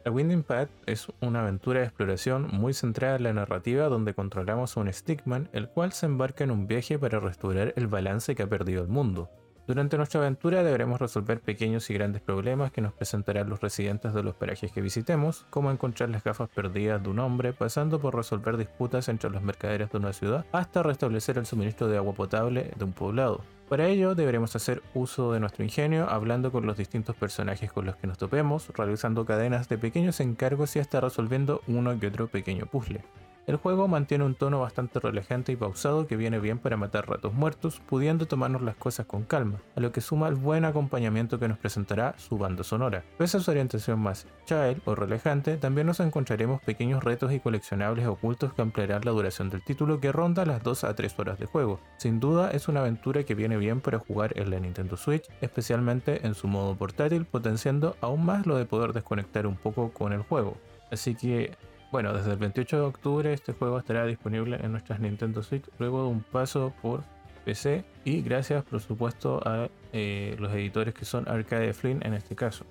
B: A Winding Path es una aventura de exploración muy centrada en la narrativa donde controlamos a un Stickman, el cual se embarca en un viaje para restaurar el balance que ha perdido el mundo. Durante nuestra aventura deberemos resolver pequeños y grandes problemas que nos presentarán los residentes de los parajes que visitemos, como encontrar las gafas perdidas de un hombre, pasando por resolver disputas entre los mercaderes de una ciudad, hasta restablecer el suministro de agua potable de un poblado. Para ello deberemos hacer uso de nuestro ingenio, hablando con los distintos personajes con los que nos topemos, realizando cadenas de pequeños encargos y hasta resolviendo uno que otro pequeño puzzle. El juego mantiene un tono bastante relajante y pausado que viene bien para matar ratos muertos, pudiendo tomarnos las cosas con calma, a lo que suma el buen acompañamiento que nos presentará su banda sonora. Pese a su orientación más child o relajante, también nos encontraremos pequeños retos y coleccionables ocultos que ampliarán la duración del título que ronda las 2 a 3 horas de juego. Sin duda es una aventura que viene bien para jugar en la Nintendo Switch, especialmente en su modo portátil, potenciando aún más lo de poder desconectar un poco con el juego. Así que bueno, desde el 28 de octubre este juego estará disponible en nuestras Nintendo Switch luego de un paso por PC y gracias por supuesto a eh, los editores que son Arcade Flynn en este caso.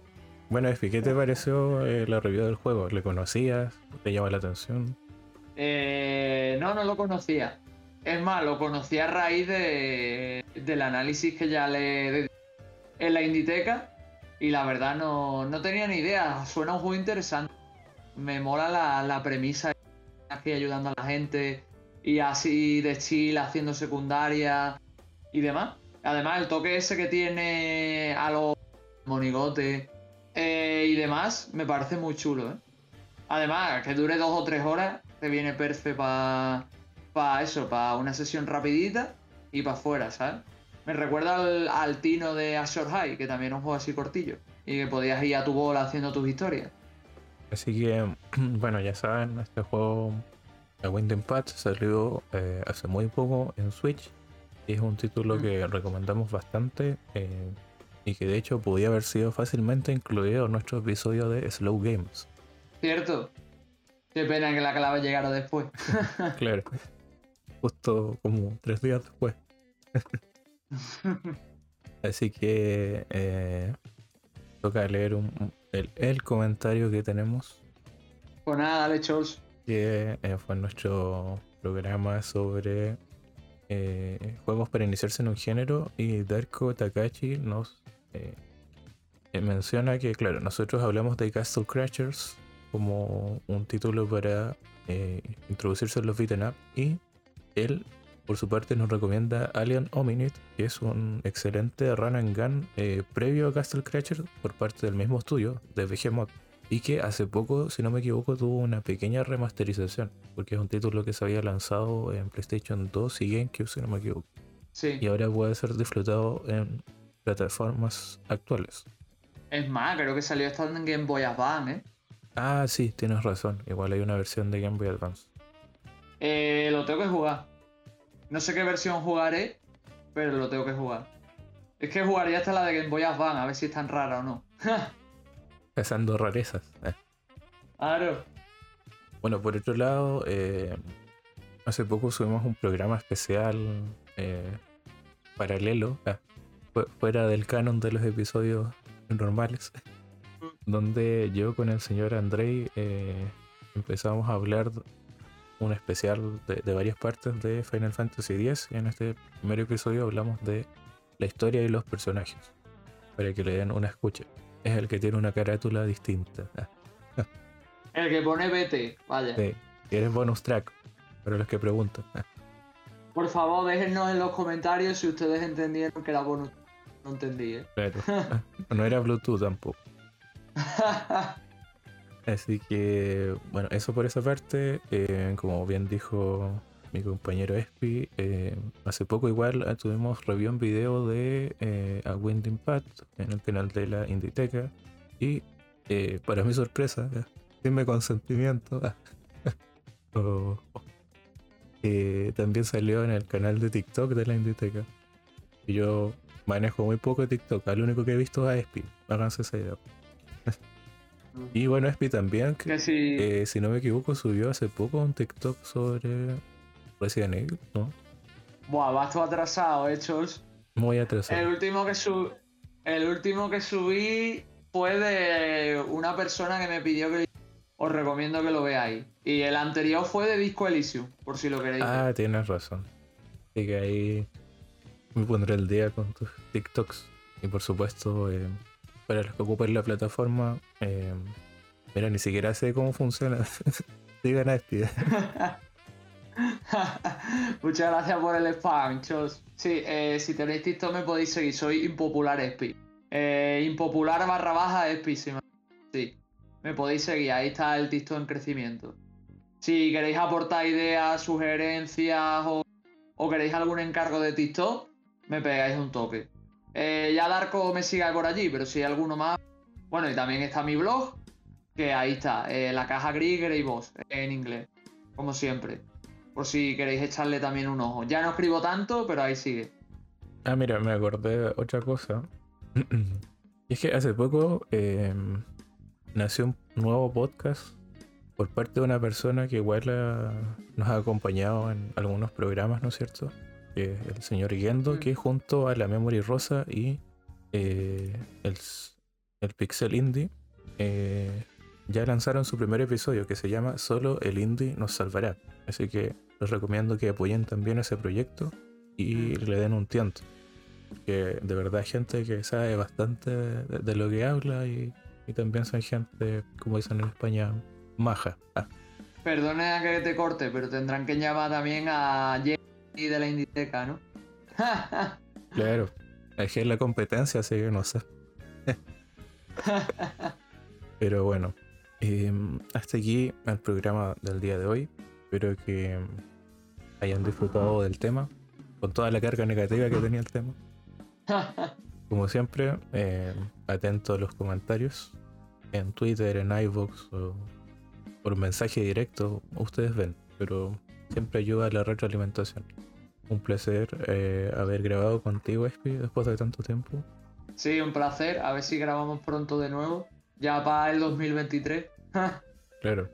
B: Bueno, Espi, ¿qué te pareció eh, la review del juego? ¿Le conocías? ¿Te llama la atención?
A: Eh, no, no lo conocía. Es más, lo conocí a raíz de, del análisis que ya le en la Inditeca y la verdad no, no tenía ni idea. Suena un juego interesante me mola la, la premisa aquí ayudando a la gente y así de chill haciendo secundaria y demás. Además, el toque ese que tiene a los monigotes eh, y demás, me parece muy chulo, ¿eh? Además, que dure dos o tres horas, te viene perfecto para pa eso, para una sesión rapidita y para afuera, ¿sabes? Me recuerda al, Tino de Azure High, que también es un juego así cortillo, y que podías ir a tu bola haciendo tus historias.
B: Así que, bueno, ya saben, este juego, The Winding Path, salió eh, hace muy poco en Switch, y es un título mm. que recomendamos bastante. Eh, y que de hecho podía haber sido fácilmente incluido en nuestro episodio de Slow Games.
A: Cierto. Qué pena que la clave llegara después.
B: claro. Justo como tres días después. Así que eh, toca leer el, comentario que tenemos.
A: Pues nada, dale, Charles.
B: Que eh, fue nuestro programa sobre eh, juegos para iniciarse en un género y Darko Takachi nos eh, menciona que, claro, nosotros hablamos de Castle Crashers como un título para introducirse en los beat'em up y él, por su parte, nos recomienda Alien Hominid, que es un excelente run and gun eh, previo a Castle Crashers por parte del mismo estudio de Behemoth y que hace poco, si no me equivoco, tuvo una pequeña remasterización, porque es un título que se había lanzado en PlayStation 2 y GameCube, si no me equivoco.
A: Sí.
B: Y ahora puede ser disfrutado en plataformas actuales.
A: Es más, creo que salió esta en Game Boy Advance, ¿eh?
B: Ah, sí, tienes razón. Igual hay una versión de Game Boy Advance.
A: Eh, lo tengo que jugar. No sé qué versión jugaré, pero lo tengo que jugar. Es que jugaría hasta la de Game Boy Advance, a ver si es tan rara o no.
B: Pasando rarezas. Eh.
A: Claro.
B: Bueno, por otro lado, eh, hace poco subimos un programa especial eh, paralelo. Fuera del canon de los episodios normales, donde yo con el señor Andrei empezamos a hablar un especial de, varias partes de Final Fantasy X y en este primer episodio hablamos de la historia y los personajes, para que le den una escucha. Es el que tiene una carátula distinta.
A: el que pone BT, vaya. Sí,
B: eres bonus track, para los que preguntan.
A: Por favor, déjenos en los comentarios si ustedes entendieron que era bonus no entendí, ¿eh?
B: no era Bluetooth tampoco. Así que, bueno, eso por esa parte. Eh, como bien dijo mi compañero Espi, eh, hace poco igual tuvimos review en video de eh, A Wind Impact en el canal de la Inditeca. Y para mi sorpresa, mi consentimiento, también salió en el canal de TikTok de la Inditeca. Y yo manejo muy poco TikTok. Lo único que he visto es a Espi. Háganse esa idea. Y bueno, Espi también, que, eh, si no me equivoco, subió hace poco un TikTok sobre Resident Evil, ¿no?
A: Buah, vas todo atrasado, hechos.
B: ¿eh, muy atrasado.
A: El último que el último que subí fue de una persona que me pidió que os recomiendo que lo veáis. Y el anterior fue de Disco Elysium, por si lo queréis.
B: Ah, tienes razón. Así que ahí me pondré el día con tus TikToks. Y por supuesto, eh, para los que ocupen la plataforma, eh, mira, ni siquiera sé cómo funciona. Digan a este.
A: Muchas gracias por el spam, chos. Sí, eh, si tenéis TikTok me podéis seguir, soy impopular Espi. impopular barra baja Espi, sí. Me podéis seguir, ahí está el TikTok en crecimiento. Si queréis aportar ideas, sugerencias o, o queréis algún encargo de TikTok, me pegáis un toque. Eh, ya Darko me sigue por allí, pero si hay alguno más. Bueno, y también está mi blog, que ahí está, eh, la caja gris Grey Boss, en inglés, como siempre. Por si queréis echarle también un ojo. Ya no escribo tanto, pero ahí sigue.
B: Ah, mira, me acordé de otra cosa. y es que hace poco em, nació un nuevo podcast por parte de una persona que igual nos ha acompañado en algunos programas, ¿no es cierto? El señor Yendo, que junto a la Memory Rosa y eh, el, Pixel Indie eh, ya lanzaron su primer episodio que se llama Solo el Indie nos salvará. Así que les recomiendo que apoyen también ese proyecto y le den un tiento. Porque de verdad hay gente que sabe bastante de, lo que habla y, también son gente, como dicen en España, maja. Ah.
A: Perdona que te corte, pero tendrán que llamar también a y de la Inditeca, ¿no?
B: Claro, es que es la competencia, así que no sé. Pero bueno, em, hasta aquí el programa del día de hoy. Espero que hayan disfrutado del tema, con toda la carga negativa que tenía el tema. Como siempre, em, atento a los comentarios en Twitter, en iVoox o por mensaje directo, ustedes ven, pero siempre ayuda a la retroalimentación. Un placer eh, haber grabado contigo, Espi, después de tanto tiempo.
A: Sí, un placer. A ver si grabamos pronto de nuevo. Ya para el 2023.
B: claro.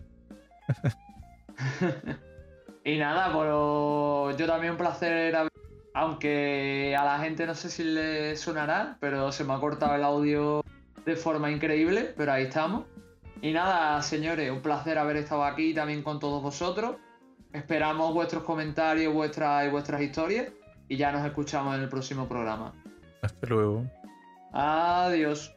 A: y nada, pues yo también un placer Aunque a la gente no sé si le sonará, pero se me ha cortado el audio de forma increíble, pero ahí estamos. Y nada, señores, un placer haber estado aquí también con todos vosotros. Esperamos vuestros comentarios vuestras y vuestras historias y ya nos escuchamos en el próximo programa.
B: Hasta luego.
A: Adiós.